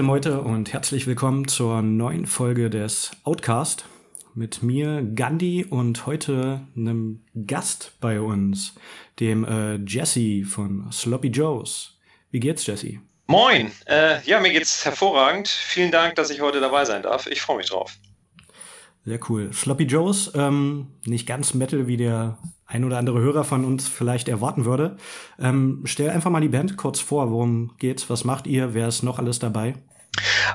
liebe Metal-Meute und herzlich willkommen zur neuen Folge des Outcast mit mir, Gandhi und heute einem Gast bei uns, dem äh, Jesse von Sloppy Joes. Wie geht's, Jesse? Moin, äh, ja, mir geht's hervorragend. Vielen Dank, dass ich heute dabei sein darf. Ich freue mich drauf. Sehr cool. Sloppy Joes, ähm, nicht ganz Metal, wie der ein oder andere Hörer von uns vielleicht erwarten würde. Ähm, stell einfach mal die Band kurz vor. Worum geht's? Was macht ihr? Wer ist noch alles dabei?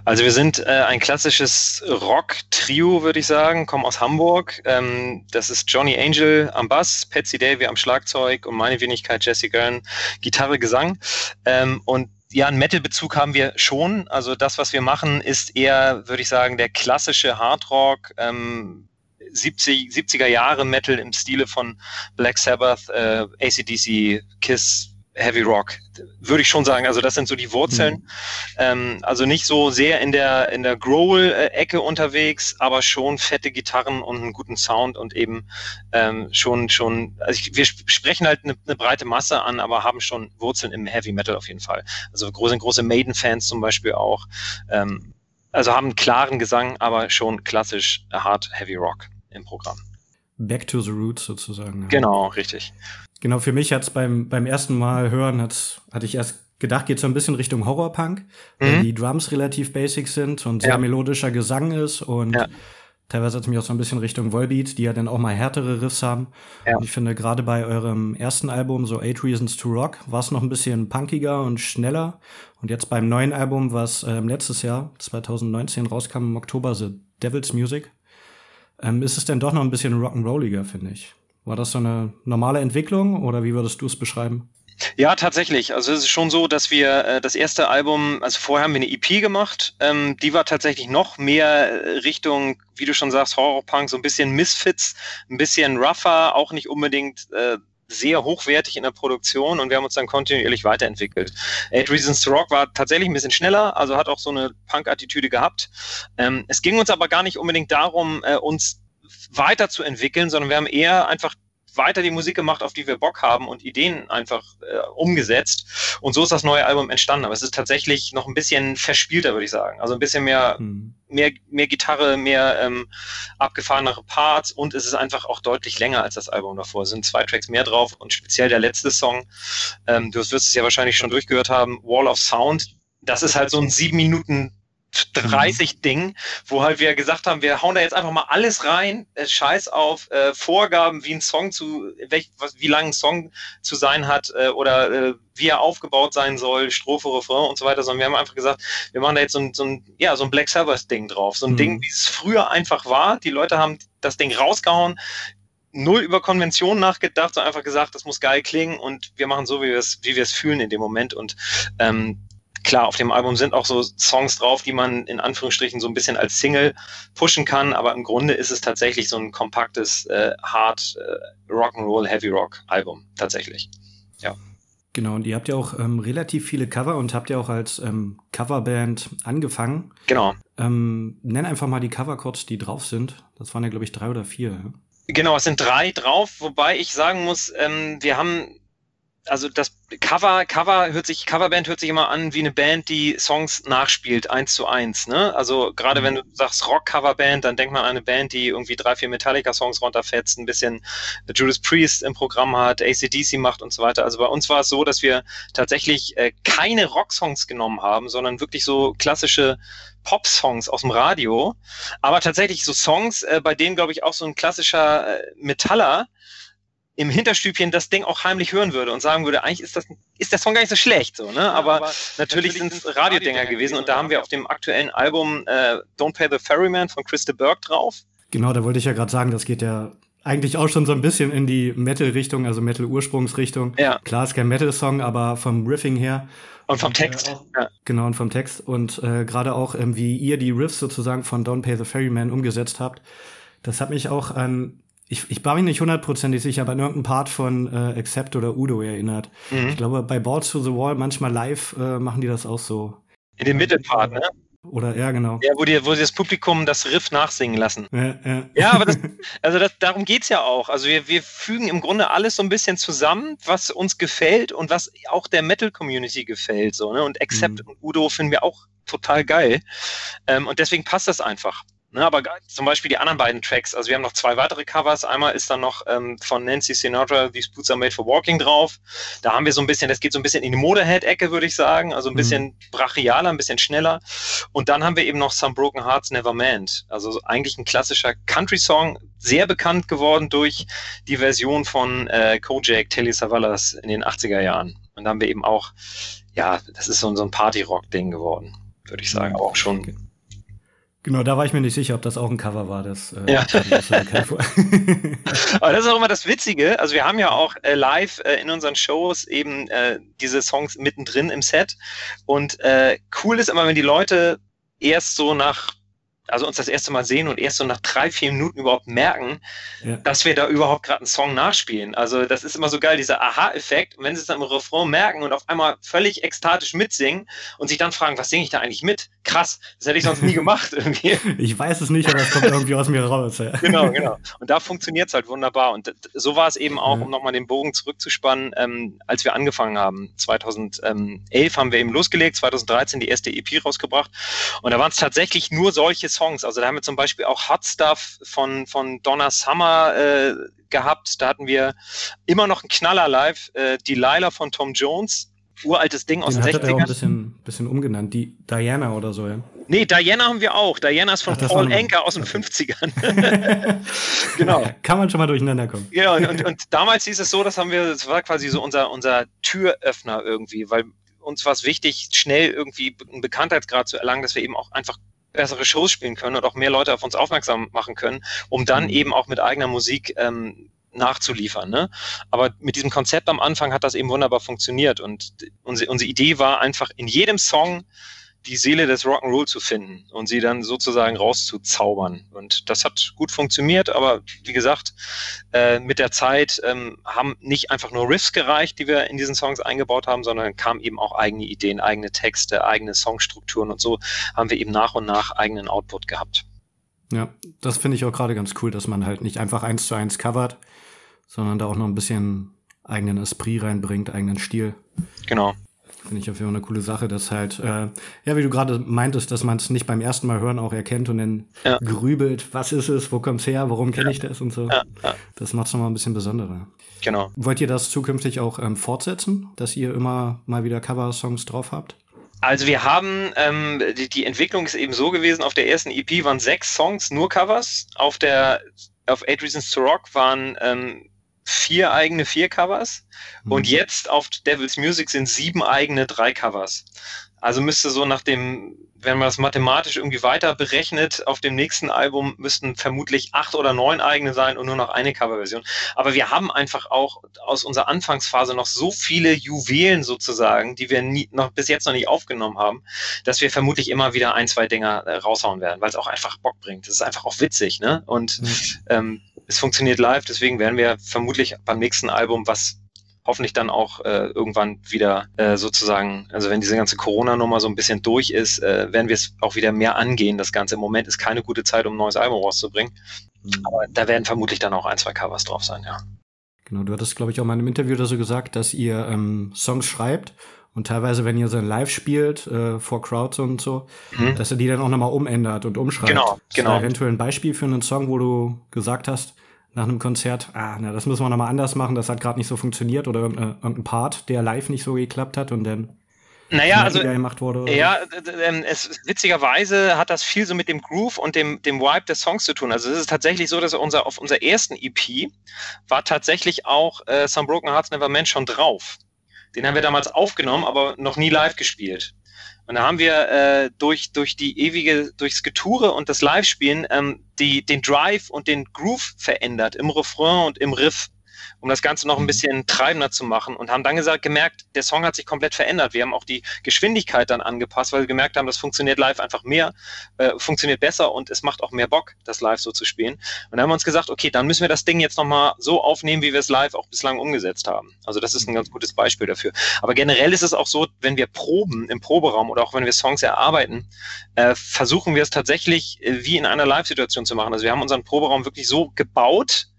Also wir sind äh, ein klassisches Rock-Trio, würde ich sagen, kommen aus Hamburg. Ähm, das ist Johnny Angel am Bass, Patsy Davy am Schlagzeug und meine Wenigkeit Jesse Gern, Gitarre, Gesang. Ähm, und ja, einen Metal-Bezug haben wir schon. Also das, was wir machen, ist eher, würde ich sagen, der klassische Hardrock, ähm, 70, 70er Jahre Metal im Stile von Black Sabbath, äh, ACDC, Kiss, Heavy Rock, würde ich schon sagen. Also das sind so die Wurzeln. Mhm. Ähm, also nicht so sehr in der in der Growl-Ecke unterwegs, aber schon fette Gitarren und einen guten Sound und eben ähm, schon schon. Also ich, wir sprechen halt eine, eine breite Masse an, aber haben schon Wurzeln im Heavy Metal auf jeden Fall. Also große große Maiden-Fans zum Beispiel auch. Ähm, also haben einen klaren Gesang, aber schon klassisch Hard Heavy Rock im Programm. Back to the Roots sozusagen. Genau, richtig. Genau, für mich hat's beim, beim ersten Mal hören, hat's, hatte ich erst gedacht, geht so ein bisschen Richtung Horrorpunk, mhm. weil die Drums relativ basic sind und sehr ja. melodischer Gesang ist und ja. teilweise hat es mich auch so ein bisschen Richtung Volbeat, die ja dann auch mal härtere Riffs haben. Ja. Und ich finde, gerade bei eurem ersten Album, so Eight Reasons to Rock, war es noch ein bisschen punkiger und schneller. Und jetzt beim neuen Album, was äh, letztes Jahr, 2019, rauskam im Oktober, The Devil's Music, ähm, ist es denn doch noch ein bisschen rock'n'rolliger, finde ich. War das so eine normale Entwicklung oder wie würdest du es beschreiben? Ja, tatsächlich. Also es ist schon so, dass wir äh, das erste Album, also vorher haben wir eine EP gemacht, ähm, die war tatsächlich noch mehr äh, Richtung, wie du schon sagst, Horrorpunk, so ein bisschen Misfits, ein bisschen rougher, auch nicht unbedingt äh, sehr hochwertig in der Produktion und wir haben uns dann kontinuierlich weiterentwickelt. Eight Reasons to Rock war tatsächlich ein bisschen schneller, also hat auch so eine Punk-Attitüde gehabt. Ähm, es ging uns aber gar nicht unbedingt darum, äh, uns weiterzuentwickeln, sondern wir haben eher einfach weiter die Musik gemacht, auf die wir Bock haben und Ideen einfach äh, umgesetzt. Und so ist das neue Album entstanden. Aber es ist tatsächlich noch ein bisschen verspielter, würde ich sagen. Also ein bisschen mehr, mhm. mehr, mehr Gitarre, mehr ähm, abgefahrenere Parts und es ist einfach auch deutlich länger als das Album davor. Es sind zwei Tracks mehr drauf und speziell der letzte Song, ähm, du wirst es ja wahrscheinlich schon durchgehört haben, Wall of Sound. Das ist halt so ein sieben Minuten 30 mhm. Ding, wo halt wir gesagt haben, wir hauen da jetzt einfach mal alles rein, äh, scheiß auf äh, Vorgaben, wie ein Song zu, welch, was, wie lang ein Song zu sein hat äh, oder äh, wie er aufgebaut sein soll, Strophe, Refrain und so weiter, sondern wir haben einfach gesagt, wir machen da jetzt so ein, so ein, ja, so ein Black Sabbath Ding drauf, so ein mhm. Ding, wie es früher einfach war. Die Leute haben das Ding rausgehauen, null über Konventionen nachgedacht, sondern einfach gesagt, das muss geil klingen und wir machen so, wie wir es, wie wir es fühlen in dem Moment und ähm, klar, auf dem Album sind auch so Songs drauf, die man in Anführungsstrichen so ein bisschen als Single pushen kann, aber im Grunde ist es tatsächlich so ein kompaktes äh, Hard äh, Rock'n'Roll Heavy Rock Album tatsächlich. Ja. Genau, und ihr habt ja auch ähm, relativ viele Cover und habt ja auch als ähm, Coverband angefangen. Genau. Ähm, nenn einfach mal die Cover kurz, die drauf sind. Das waren ja, glaube ich, drei oder vier. Genau, es sind drei drauf, wobei ich sagen muss, ähm, wir haben also das Cover, Cover hört sich, Coverband hört sich immer an wie eine Band, die Songs nachspielt, eins zu eins. Ne? Also gerade wenn du sagst Rock-Coverband, dann denkt man an eine Band, die irgendwie drei, vier Metallica-Songs runterfetzt, ein bisschen Judas Priest im Programm hat, ACDC macht und so weiter. Also bei uns war es so, dass wir tatsächlich äh, keine Rock-Songs genommen haben, sondern wirklich so klassische Pop-Songs aus dem Radio, aber tatsächlich so Songs, äh, bei denen, glaube ich, auch so ein klassischer äh, Metaller im Hinterstübchen das Ding auch heimlich hören würde und sagen würde, eigentlich ist das ist der Song gar nicht so schlecht, so, ne? Aber, aber natürlich, natürlich sind es Radiodinger gewesen und da haben wir auf dem aktuellen Album äh, Don't Pay the Ferryman von Christa Burke drauf. Genau, da wollte ich ja gerade sagen, das geht ja eigentlich auch schon so ein bisschen in die Metal-Richtung, also Metal-Ursprungsrichtung. Ja. Klar ist kein Metal-Song, aber vom Riffing her. Und vom Text. Und, äh, ja. Genau, und vom Text. Und äh, gerade auch, ähm, wie ihr die Riffs sozusagen von Don't Pay the Ferryman umgesetzt habt, das hat mich auch an ich, ich war mir nicht hundertprozentig sicher, aber an irgendeinen Part von äh, Accept oder Udo erinnert. Mhm. Ich glaube, bei Balls to the Wall manchmal live äh, machen die das auch so. In dem Mittelpart, ne? Oder ja, genau. Ja, wo die, wo die das Publikum das Riff nachsingen lassen. Ja, ja. ja aber das, also das, darum geht's ja auch. Also wir, wir fügen im Grunde alles so ein bisschen zusammen, was uns gefällt und was auch der Metal-Community gefällt. So, ne? Und Accept mhm. und Udo finden wir auch total geil. Ähm, und deswegen passt das einfach. Ne, aber zum Beispiel die anderen beiden Tracks, also wir haben noch zwei weitere Covers. Einmal ist dann noch ähm, von Nancy Sinatra These Boots Are Made for Walking drauf. Da haben wir so ein bisschen, das geht so ein bisschen in die Motorhead-Ecke, würde ich sagen. Also ein mhm. bisschen mhm. brachialer, ein bisschen schneller. Und dann haben wir eben noch Some Broken Hearts Never Meant. Also eigentlich ein klassischer Country-Song, sehr bekannt geworden durch die Version von äh, Kojak, Telly Savalas in den 80er Jahren. Und da haben wir eben auch, ja, das ist so, so ein Party-Rock-Ding geworden, würde ich sagen, aber auch schon Genau, da war ich mir nicht sicher, ob das auch ein Cover war. Das, äh, ja. Aber das ist auch immer das Witzige. Also wir haben ja auch äh, live äh, in unseren Shows eben äh, diese Songs mittendrin im Set. Und äh, cool ist immer, wenn die Leute erst so nach also uns das erste Mal sehen und erst so nach drei, vier Minuten überhaupt merken, ja. dass wir da überhaupt gerade einen Song nachspielen. Also das ist immer so geil, dieser Aha-Effekt. Und wenn sie es dann im Refrain merken und auf einmal völlig ekstatisch mitsingen und sich dann fragen, was singe ich da eigentlich mit? Krass, das hätte ich sonst nie gemacht irgendwie. Ich weiß es nicht, aber es kommt irgendwie aus mir raus. Ja. Genau, genau. Und da funktioniert es halt wunderbar. Und so war es eben auch, um nochmal den Bogen zurückzuspannen, ähm, als wir angefangen haben. 2011 haben wir eben losgelegt, 2013 die erste EP rausgebracht. Und da waren es tatsächlich nur solche Songs. Also da haben wir zum Beispiel auch Hot Stuff von, von Donna Summer äh, gehabt. Da hatten wir immer noch einen Knaller live. Äh, Delilah von Tom Jones. Uraltes Ding aus den, den 60ern. auch ein bisschen, bisschen umgenannt. Die Diana oder so, ja. Nee, Diana haben wir auch. Diana ist von Ach, Paul Anker aus den okay. 50ern. genau. Kann man schon mal durcheinander kommen. Ja, und, und, und, damals hieß es so, das haben wir, das war quasi so unser, unser Türöffner irgendwie, weil uns war es wichtig, schnell irgendwie einen Bekanntheitsgrad zu erlangen, dass wir eben auch einfach bessere Shows spielen können und auch mehr Leute auf uns aufmerksam machen können, um dann mhm. eben auch mit eigener Musik ähm, nachzuliefern. Ne? Aber mit diesem Konzept am Anfang hat das eben wunderbar funktioniert und unsere, unsere Idee war einfach in jedem Song die Seele des Rock'n'Roll zu finden und sie dann sozusagen rauszuzaubern. Und das hat gut funktioniert, aber wie gesagt, äh, mit der Zeit ähm, haben nicht einfach nur Riffs gereicht, die wir in diesen Songs eingebaut haben, sondern kamen eben auch eigene Ideen, eigene Texte, eigene Songstrukturen und so haben wir eben nach und nach eigenen Output gehabt. Ja, das finde ich auch gerade ganz cool, dass man halt nicht einfach eins zu eins covert, sondern da auch noch ein bisschen eigenen Esprit reinbringt, eigenen Stil. Genau. Finde ich auf jeden Fall eine coole Sache, dass halt, äh, ja, wie du gerade meintest, dass man es nicht beim ersten Mal hören auch erkennt und dann ja. grübelt, was ist es, wo kommt's her, warum kenne ja. ich das und so. Ja. Das macht es nochmal ein bisschen besonderer. Genau. Wollt ihr das zukünftig auch ähm, fortsetzen, dass ihr immer mal wieder Cover-Songs drauf habt? Also wir haben, ähm, die, die Entwicklung ist eben so gewesen, auf der ersten EP waren sechs Songs, nur Covers, auf der auf Eight Reasons to Rock waren ähm, vier eigene vier Covers mhm. und jetzt auf Devil's Music sind sieben eigene drei Covers. Also müsste so nach dem, wenn man das mathematisch irgendwie weiter berechnet, auf dem nächsten Album müssten vermutlich acht oder neun eigene sein und nur noch eine Coverversion. Aber wir haben einfach auch aus unserer Anfangsphase noch so viele Juwelen sozusagen, die wir nie, noch bis jetzt noch nicht aufgenommen haben, dass wir vermutlich immer wieder ein, zwei Dinger äh, raushauen werden, weil es auch einfach Bock bringt. Das ist einfach auch witzig, ne? Und mhm. ähm, es funktioniert live, deswegen werden wir vermutlich beim nächsten Album, was hoffentlich dann auch äh, irgendwann wieder äh, sozusagen, also wenn diese ganze Corona-Nummer so ein bisschen durch ist, äh, werden wir es auch wieder mehr angehen. Das Ganze im Moment ist keine gute Zeit, um ein neues Album rauszubringen. Mhm. Aber da werden vermutlich dann auch ein, zwei Covers drauf sein, ja. Genau, du hattest, glaube ich, auch mal in einem Interview oder so gesagt, dass ihr ähm, Songs schreibt und teilweise, wenn ihr so live spielt, äh, vor Crowds und so, mhm. dass ihr die dann auch nochmal umändert und umschreibt. Genau, genau. eventuell ein Beispiel für einen Song, wo du gesagt hast, nach einem Konzert, ah, na, das müssen wir nochmal anders machen, das hat gerade nicht so funktioniert oder irgendein Part, der live nicht so geklappt hat und dann naja, also gemacht wurde. Ja, ähm, es, witzigerweise hat das viel so mit dem Groove und dem, dem Vibe des Songs zu tun. Also es ist tatsächlich so, dass unser, auf unserer ersten EP war tatsächlich auch äh, Some Broken Hearts Never Meant schon drauf. Den haben wir damals aufgenommen, aber noch nie live gespielt. Und da haben wir äh, durch, durch die ewige, durchs Getoure und das Live-Spielen ähm, die, den Drive und den Groove verändert im Refrain und im Riff. Um das Ganze noch ein mhm. bisschen treibender zu machen und haben dann gesagt, gemerkt, der Song hat sich komplett verändert. Wir haben auch die Geschwindigkeit dann angepasst, weil wir gemerkt haben, das funktioniert live einfach mehr, äh, funktioniert besser und es macht auch mehr Bock, das live so zu spielen. Und dann haben wir uns gesagt, okay, dann müssen wir das Ding jetzt nochmal so aufnehmen, wie wir es live auch bislang umgesetzt haben. Also das ist ein ganz gutes Beispiel dafür. Aber generell ist es auch so, wenn wir proben im Proberaum oder auch wenn wir Songs erarbeiten, äh, versuchen wir es tatsächlich äh, wie in einer Live-Situation zu machen. Also wir haben unseren Proberaum wirklich so gebaut,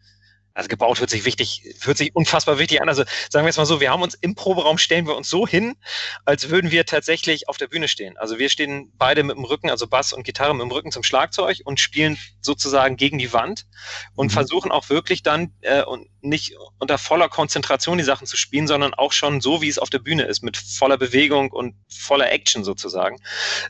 also gebaut hört sich wichtig, hört sich unfassbar wichtig an. Also sagen wir jetzt mal so, wir haben uns im Proberaum stellen wir uns so hin, als würden wir tatsächlich auf der Bühne stehen. Also wir stehen beide mit dem Rücken, also Bass und Gitarre mit dem Rücken zum Schlagzeug und spielen sozusagen gegen die Wand und mhm. versuchen auch wirklich dann äh, und nicht unter voller Konzentration die Sachen zu spielen, sondern auch schon so, wie es auf der Bühne ist, mit voller Bewegung und voller Action sozusagen.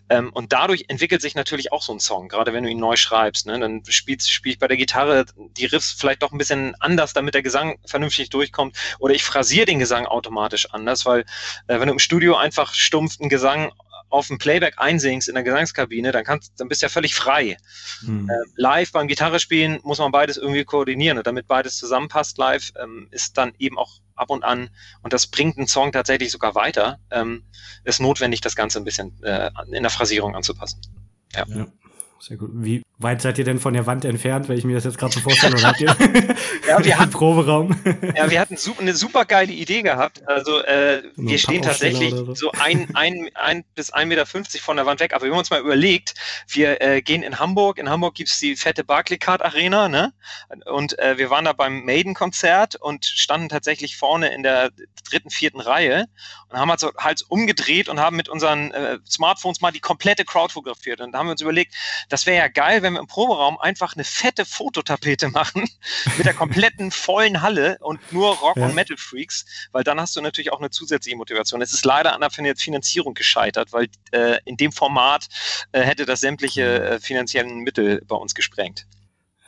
Ähm, und dadurch entwickelt sich natürlich auch so ein Song, gerade wenn du ihn neu schreibst. Ne? Dann spielst, spiel ich bei der Gitarre die Riffs vielleicht doch ein bisschen anders, damit der Gesang vernünftig durchkommt. Oder ich phrasiere den Gesang automatisch anders, weil äh, wenn du im Studio einfach stumpf einen Gesang auf dem Playback einsingst in der Gesangskabine, dann kannst, dann bist du ja völlig frei. Mhm. Äh, live beim Gitarre spielen muss man beides irgendwie koordinieren und damit beides zusammenpasst live, ähm, ist dann eben auch ab und an, und das bringt einen Song tatsächlich sogar weiter, ähm, ist notwendig, das Ganze ein bisschen äh, in der Phrasierung anzupassen. Ja. ja. Sehr gut. Wie weit seid ihr denn von der Wand entfernt, wenn ich mir das jetzt gerade so vorstelle? Oder habt ihr ja, wir hatten, Proberaum? ja, wir hatten eine super geile Idee gehabt. Also äh, wir stehen tatsächlich so. so, ein, ein, ein bis 1,50 Meter von der Wand weg. Aber wir haben uns mal überlegt, wir äh, gehen in Hamburg. In Hamburg gibt's die fette Barclaycard Arena, ne? Und äh, wir waren da beim Maiden-Konzert und standen tatsächlich vorne in der dritten, vierten Reihe und haben halt, halt umgedreht und haben mit unseren äh, Smartphones mal die komplette Crowd fotografiert. Und da haben wir uns überlegt, das wäre ja geil, wenn wir im Proberaum einfach eine fette Fototapete machen mit der kompletten vollen Halle und nur Rock- ja. und Metal-Freaks, weil dann hast du natürlich auch eine zusätzliche Motivation. Es ist leider an der Finanzierung gescheitert, weil äh, in dem Format äh, hätte das sämtliche äh, finanziellen Mittel bei uns gesprengt.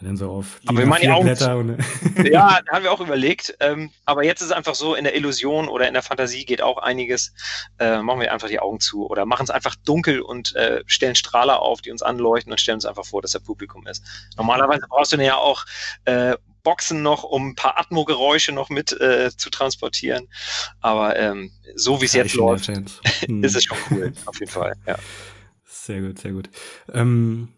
Ja, dann so auf aber wir meinen die Augen und, Ja, haben wir auch überlegt. Ähm, aber jetzt ist es einfach so, in der Illusion oder in der Fantasie geht auch einiges. Äh, machen wir einfach die Augen zu oder machen es einfach dunkel und äh, stellen Strahler auf, die uns anleuchten und stellen uns einfach vor, dass der Publikum ist. Normalerweise brauchst du ja auch äh, Boxen noch, um ein paar Atmo-Geräusche noch mit äh, zu transportieren. Aber ähm, so wie es jetzt läuft, ist es schon cool, auf jeden Fall. Ja. Sehr gut, sehr gut. Ähm,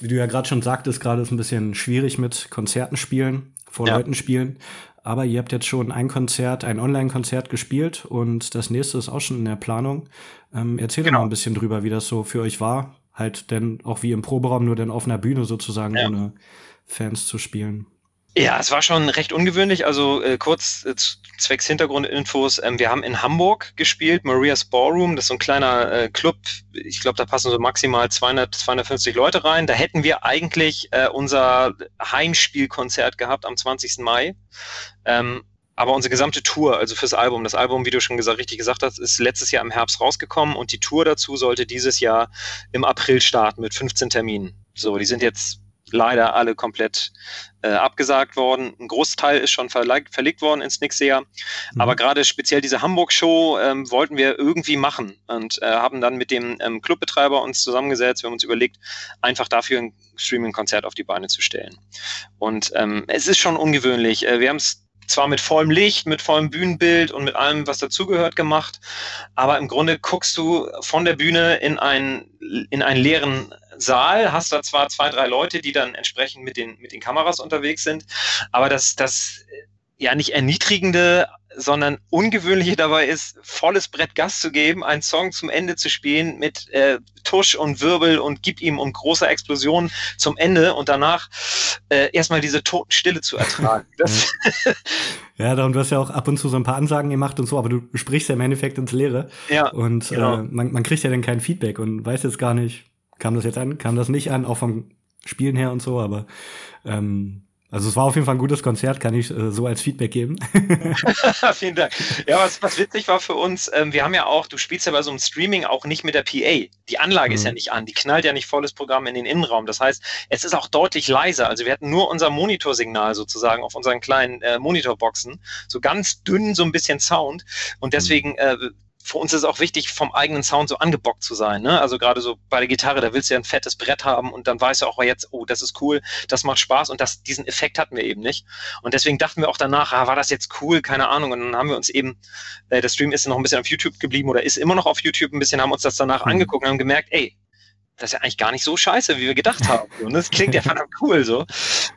wie du ja gerade schon sagtest, gerade ist ein bisschen schwierig mit Konzerten spielen, vor ja. Leuten spielen. Aber ihr habt jetzt schon ein Konzert, ein Online-Konzert gespielt und das nächste ist auch schon in der Planung. Ähm, erzähl genau. doch mal ein bisschen drüber, wie das so für euch war. Halt denn auch wie im Proberaum, nur dann auf einer Bühne sozusagen, ja. ohne Fans zu spielen. Ja, es war schon recht ungewöhnlich. Also äh, kurz äh, zwecks Hintergrundinfos. Ähm, wir haben in Hamburg gespielt, Maria's Ballroom. Das ist so ein kleiner äh, Club. Ich glaube, da passen so maximal 200, 250 Leute rein. Da hätten wir eigentlich äh, unser Heimspielkonzert gehabt am 20. Mai. Ähm, aber unsere gesamte Tour, also fürs Album, das Album, wie du schon gesagt, richtig gesagt hast, ist letztes Jahr im Herbst rausgekommen und die Tour dazu sollte dieses Jahr im April starten mit 15 Terminen. So, die sind jetzt leider alle komplett äh, abgesagt worden. Ein Großteil ist schon verlegt, verlegt worden ins nächste Jahr. Mhm. Aber gerade speziell diese Hamburg-Show ähm, wollten wir irgendwie machen und äh, haben dann mit dem ähm, Clubbetreiber uns zusammengesetzt. Wir haben uns überlegt, einfach dafür ein Streaming-Konzert auf die Beine zu stellen. Und ähm, es ist schon ungewöhnlich. Äh, wir haben es zwar mit vollem Licht, mit vollem Bühnenbild und mit allem, was dazugehört, gemacht, aber im Grunde guckst du von der Bühne in einen, in einen leeren Saal, hast da zwar zwei, drei Leute, die dann entsprechend mit den, mit den Kameras unterwegs sind, aber das, das ja nicht erniedrigende, sondern ungewöhnliche dabei ist, volles Brett Gas zu geben, einen Song zum Ende zu spielen mit äh, Tusch und Wirbel und gibt ihm um große Explosionen zum Ende und danach äh, erstmal diese Totenstille zu ertragen. Das ja, da und du hast ja auch ab und zu so ein paar Ansagen gemacht und so, aber du sprichst ja im Endeffekt ins Leere. Ja. Und genau. äh, man, man kriegt ja dann kein Feedback und weiß jetzt gar nicht, kam das jetzt an, kam das nicht an, auch vom Spielen her und so, aber ähm, also es war auf jeden Fall ein gutes Konzert, kann ich äh, so als Feedback geben. Vielen Dank. Ja, was, was witzig war für uns, ähm, wir haben ja auch, du spielst ja bei so einem Streaming auch nicht mit der PA. Die Anlage mhm. ist ja nicht an, die knallt ja nicht volles Programm in den Innenraum. Das heißt, es ist auch deutlich leiser. Also wir hatten nur unser Monitorsignal sozusagen auf unseren kleinen äh, Monitorboxen, so ganz dünn so ein bisschen Sound und deswegen mhm. äh, für uns ist es auch wichtig, vom eigenen Sound so angebockt zu sein. Ne? Also gerade so bei der Gitarre, da willst du ja ein fettes Brett haben und dann weißt du auch jetzt, oh, das ist cool, das macht Spaß und das, diesen Effekt hatten wir eben nicht. Und deswegen dachten wir auch danach, ah, war das jetzt cool, keine Ahnung. Und dann haben wir uns eben, äh, der Stream ist noch ein bisschen auf YouTube geblieben oder ist immer noch auf YouTube ein bisschen, haben uns das danach mhm. angeguckt und haben gemerkt, ey, das ist ja eigentlich gar nicht so scheiße, wie wir gedacht haben. Und das klingt ja verdammt cool so.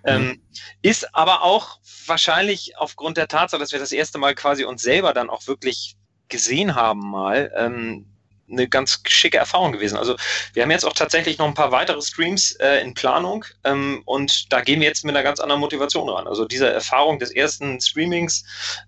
Ähm, ist aber auch wahrscheinlich aufgrund der Tatsache, dass wir das erste Mal quasi uns selber dann auch wirklich gesehen haben mal, ähm, eine ganz schicke Erfahrung gewesen. Also wir haben jetzt auch tatsächlich noch ein paar weitere Streams äh, in Planung ähm, und da gehen wir jetzt mit einer ganz anderen Motivation ran. Also diese Erfahrung des ersten Streamings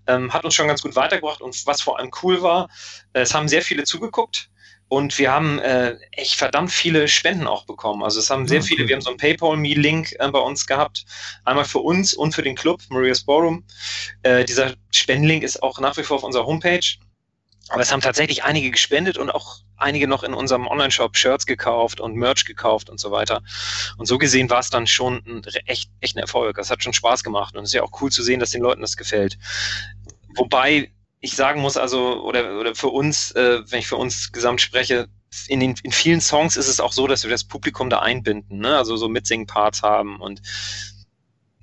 ähm, hat uns schon ganz gut weitergebracht und was vor allem cool war, äh, es haben sehr viele zugeguckt. Und wir haben äh, echt verdammt viele Spenden auch bekommen. Also es haben sehr okay. viele, wir haben so einen PayPal-Me-Link äh, bei uns gehabt. Einmal für uns und für den Club, Maria's Ballroom. Äh, dieser Spendenlink ist auch nach wie vor auf unserer Homepage. Aber es haben tatsächlich einige gespendet und auch einige noch in unserem Online-Shop Shirts gekauft und Merch gekauft und so weiter. Und so gesehen war es dann schon ein echt, echt ein Erfolg. Das hat schon Spaß gemacht und es ist ja auch cool zu sehen, dass den Leuten das gefällt. Wobei ich sagen muss, also, oder, oder für uns, äh, wenn ich für uns gesamt spreche, in, den, in vielen Songs ist es auch so, dass wir das Publikum da einbinden, ne? also so Mitsingen-Parts haben und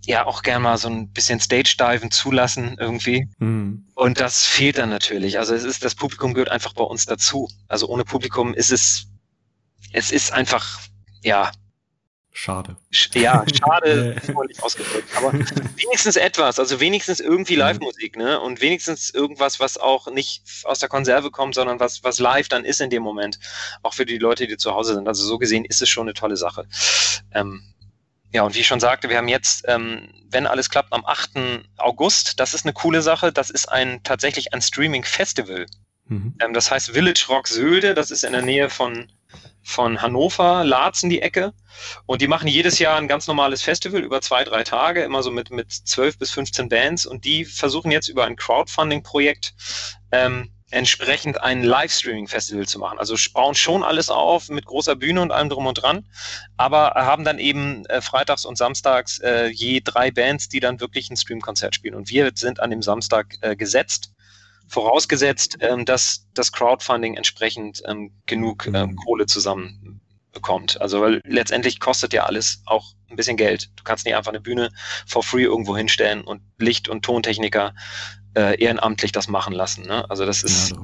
ja auch gerne mal so ein bisschen Stage-Diven zulassen irgendwie. Mhm. Und das fehlt dann natürlich. Also es ist, das Publikum gehört einfach bei uns dazu. Also ohne Publikum ist es, es ist einfach, ja. Schade. Ja, schade, freundlich ausgedrückt. Aber wenigstens etwas, also wenigstens irgendwie mhm. Live-Musik, ne? Und wenigstens irgendwas, was auch nicht aus der Konserve kommt, sondern was, was live dann ist in dem Moment. Auch für die Leute, die zu Hause sind. Also so gesehen ist es schon eine tolle Sache. Ähm, ja, und wie ich schon sagte, wir haben jetzt, ähm, wenn alles klappt, am 8. August, das ist eine coole Sache, das ist ein tatsächlich ein Streaming-Festival. Mhm. Ähm, das heißt Village Rock Sölde, das ist in der Nähe von, von Hannover, Laatzen die Ecke. Und die machen jedes Jahr ein ganz normales Festival über zwei, drei Tage, immer so mit, mit 12 bis 15 Bands. Und die versuchen jetzt über ein Crowdfunding-Projekt ähm, entsprechend ein Livestreaming-Festival zu machen. Also bauen schon alles auf mit großer Bühne und allem drum und dran, aber haben dann eben äh, freitags und samstags äh, je drei Bands, die dann wirklich ein Stream-Konzert spielen. Und wir sind an dem Samstag äh, gesetzt, vorausgesetzt, ähm, dass das Crowdfunding entsprechend ähm, genug ähm, Kohle zusammen bekommt. Also weil letztendlich kostet ja alles auch ein bisschen Geld. Du kannst nicht einfach eine Bühne for free irgendwo hinstellen und Licht- und Tontechniker äh, ehrenamtlich das machen lassen. Ne? Also das ist, ja,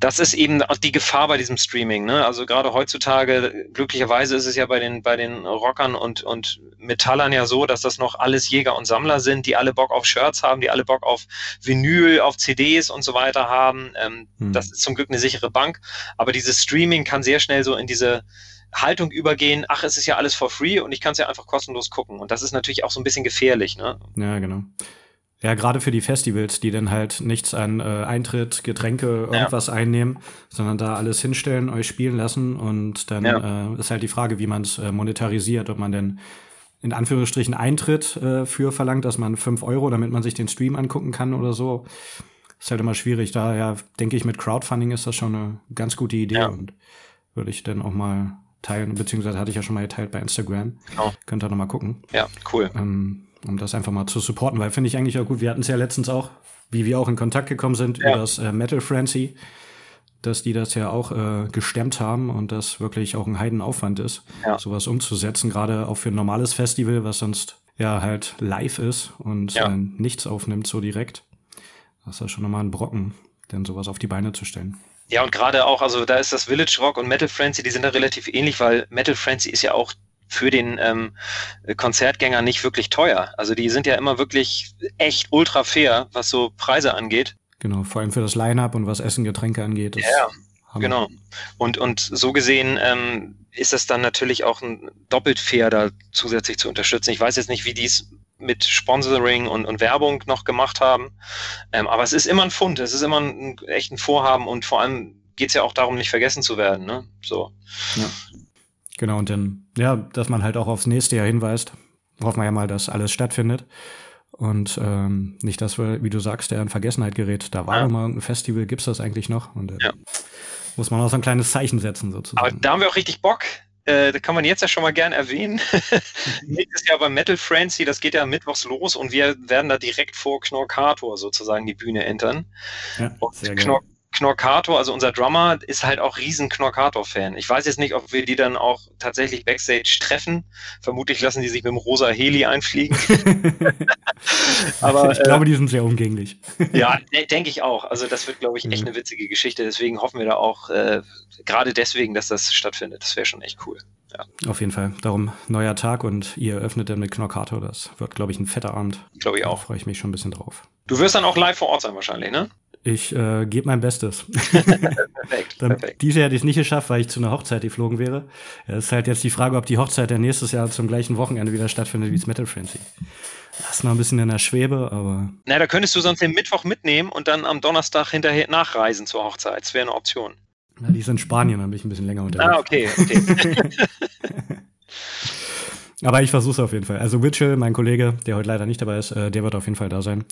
das ist eben die Gefahr bei diesem Streaming. Ne? Also gerade heutzutage, glücklicherweise ist es ja bei den, bei den Rockern und, und Metallern ja so, dass das noch alles Jäger und Sammler sind, die alle Bock auf Shirts haben, die alle Bock auf Vinyl, auf CDs und so weiter haben. Ähm, hm. Das ist zum Glück eine sichere Bank. Aber dieses Streaming kann sehr schnell so in diese Haltung übergehen, ach, es ist ja alles for free und ich kann es ja einfach kostenlos gucken. Und das ist natürlich auch so ein bisschen gefährlich. Ne? Ja, genau. Ja, gerade für die Festivals, die dann halt nichts an äh, Eintritt, Getränke, irgendwas ja. einnehmen, sondern da alles hinstellen, euch spielen lassen und dann ja. äh, ist halt die Frage, wie man es äh, monetarisiert, ob man denn in Anführungsstrichen Eintritt äh, für verlangt, dass man fünf Euro, damit man sich den Stream angucken kann oder so. Ist halt immer schwierig. Daher denke ich, mit Crowdfunding ist das schon eine ganz gute Idee ja. und würde ich dann auch mal teilen, beziehungsweise hatte ich ja schon mal geteilt bei Instagram. Genau. Könnt ihr noch mal gucken. Ja, cool. Ähm, um das einfach mal zu supporten, weil finde ich eigentlich auch gut. Wir hatten es ja letztens auch, wie wir auch in Kontakt gekommen sind ja. über das äh, Metal Frenzy, dass die das ja auch äh, gestemmt haben und das wirklich auch ein Heidenaufwand ist, ja. sowas umzusetzen, gerade auch für ein normales Festival, was sonst ja halt live ist und ja. äh, nichts aufnimmt so direkt. Das ist ja schon nochmal ein Brocken, denn sowas auf die Beine zu stellen. Ja, und gerade auch, also da ist das Village Rock und Metal Frenzy, die sind da relativ ähnlich, weil Metal Frenzy ist ja auch für den ähm, Konzertgänger nicht wirklich teuer. Also die sind ja immer wirklich echt ultra fair, was so Preise angeht. Genau, vor allem für das Line-up und was Essen, Getränke angeht. Ja, genau. Und, und so gesehen ähm, ist es dann natürlich auch ein doppelt fair, da zusätzlich zu unterstützen. Ich weiß jetzt nicht, wie die es mit Sponsoring und, und Werbung noch gemacht haben. Ähm, aber es ist immer ein Fund, es ist immer ein, ein echt ein Vorhaben und vor allem geht es ja auch darum, nicht vergessen zu werden. Ne? So. Ja. Genau, und dann, ja, dass man halt auch aufs nächste Jahr hinweist. Hoffen wir ja mal, dass alles stattfindet. Und ähm, nicht, dass wir, wie du sagst, der in Vergessenheit gerät. Da war ja. doch mal ein Festival, gibt's das eigentlich noch? Und äh, ja. muss man auch so ein kleines Zeichen setzen, sozusagen. Aber da haben wir auch richtig Bock. Äh, da kann man jetzt ja schon mal gern erwähnen. Nächstes Jahr beim Metal Frenzy, das geht ja mittwochs los und wir werden da direkt vor Knorkator sozusagen die Bühne entern. Ja, und Knork Knorkator, also unser Drummer, ist halt auch riesen Knorkator-Fan. Ich weiß jetzt nicht, ob wir die dann auch tatsächlich Backstage treffen. Vermutlich lassen die sich mit dem rosa Heli einfliegen. Aber, ich glaube, äh, die sind sehr umgänglich. ja, denke ich auch. Also das wird, glaube ich, echt mhm. eine witzige Geschichte. Deswegen hoffen wir da auch, äh, gerade deswegen, dass das stattfindet. Das wäre schon echt cool. Ja. Auf jeden Fall. Darum neuer Tag und ihr öffnet dann mit Knorkator. Das wird, glaube ich, ein fetter Abend. Glaube ich auch. Da freue ich mich schon ein bisschen drauf. Du wirst dann auch live vor Ort sein wahrscheinlich, ne? Ich äh, gebe mein Bestes. perfekt, perfekt. Dieses Jahr hätte ich es nicht geschafft, weil ich zu einer Hochzeit geflogen wäre. Es ist halt jetzt die Frage, ob die Hochzeit dann nächstes Jahr zum gleichen Wochenende wieder stattfindet wie das Metal Frenzy. Das ist noch ein bisschen in der Schwebe, aber. Na, da könntest du sonst den Mittwoch mitnehmen und dann am Donnerstag hinterher nachreisen zur Hochzeit. Das wäre eine Option. Na, die ist in Spanien, dann bin ich ein bisschen länger unterwegs. Ah, okay, okay. aber ich versuche es auf jeden Fall. Also Mitchell, mein Kollege, der heute leider nicht dabei ist, äh, der wird auf jeden Fall da sein.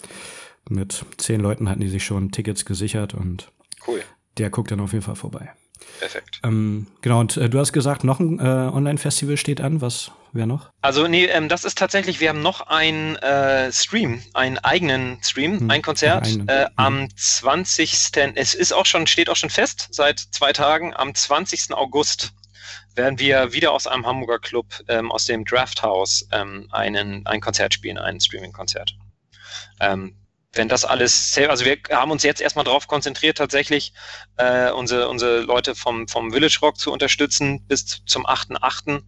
Mit zehn Leuten hatten die sich schon Tickets gesichert und cool. der guckt dann auf jeden Fall vorbei. Perfekt. Ähm, genau, und äh, du hast gesagt, noch ein äh, Online-Festival steht an. Was wäre noch? Also, nee, ähm, das ist tatsächlich, wir haben noch einen äh, Stream, einen eigenen Stream, hm, ein Konzert einen, äh, hm. am 20. Es ist auch schon, steht auch schon fest, seit zwei Tagen, am 20. August werden wir wieder aus einem Hamburger Club, ähm, aus dem Draft House, ähm, einen, ein Konzert spielen, ein Streaming-Konzert. Ähm, wenn das alles, also wir haben uns jetzt erstmal darauf konzentriert, tatsächlich äh, unsere, unsere Leute vom, vom Village Rock zu unterstützen bis zum 8.8.,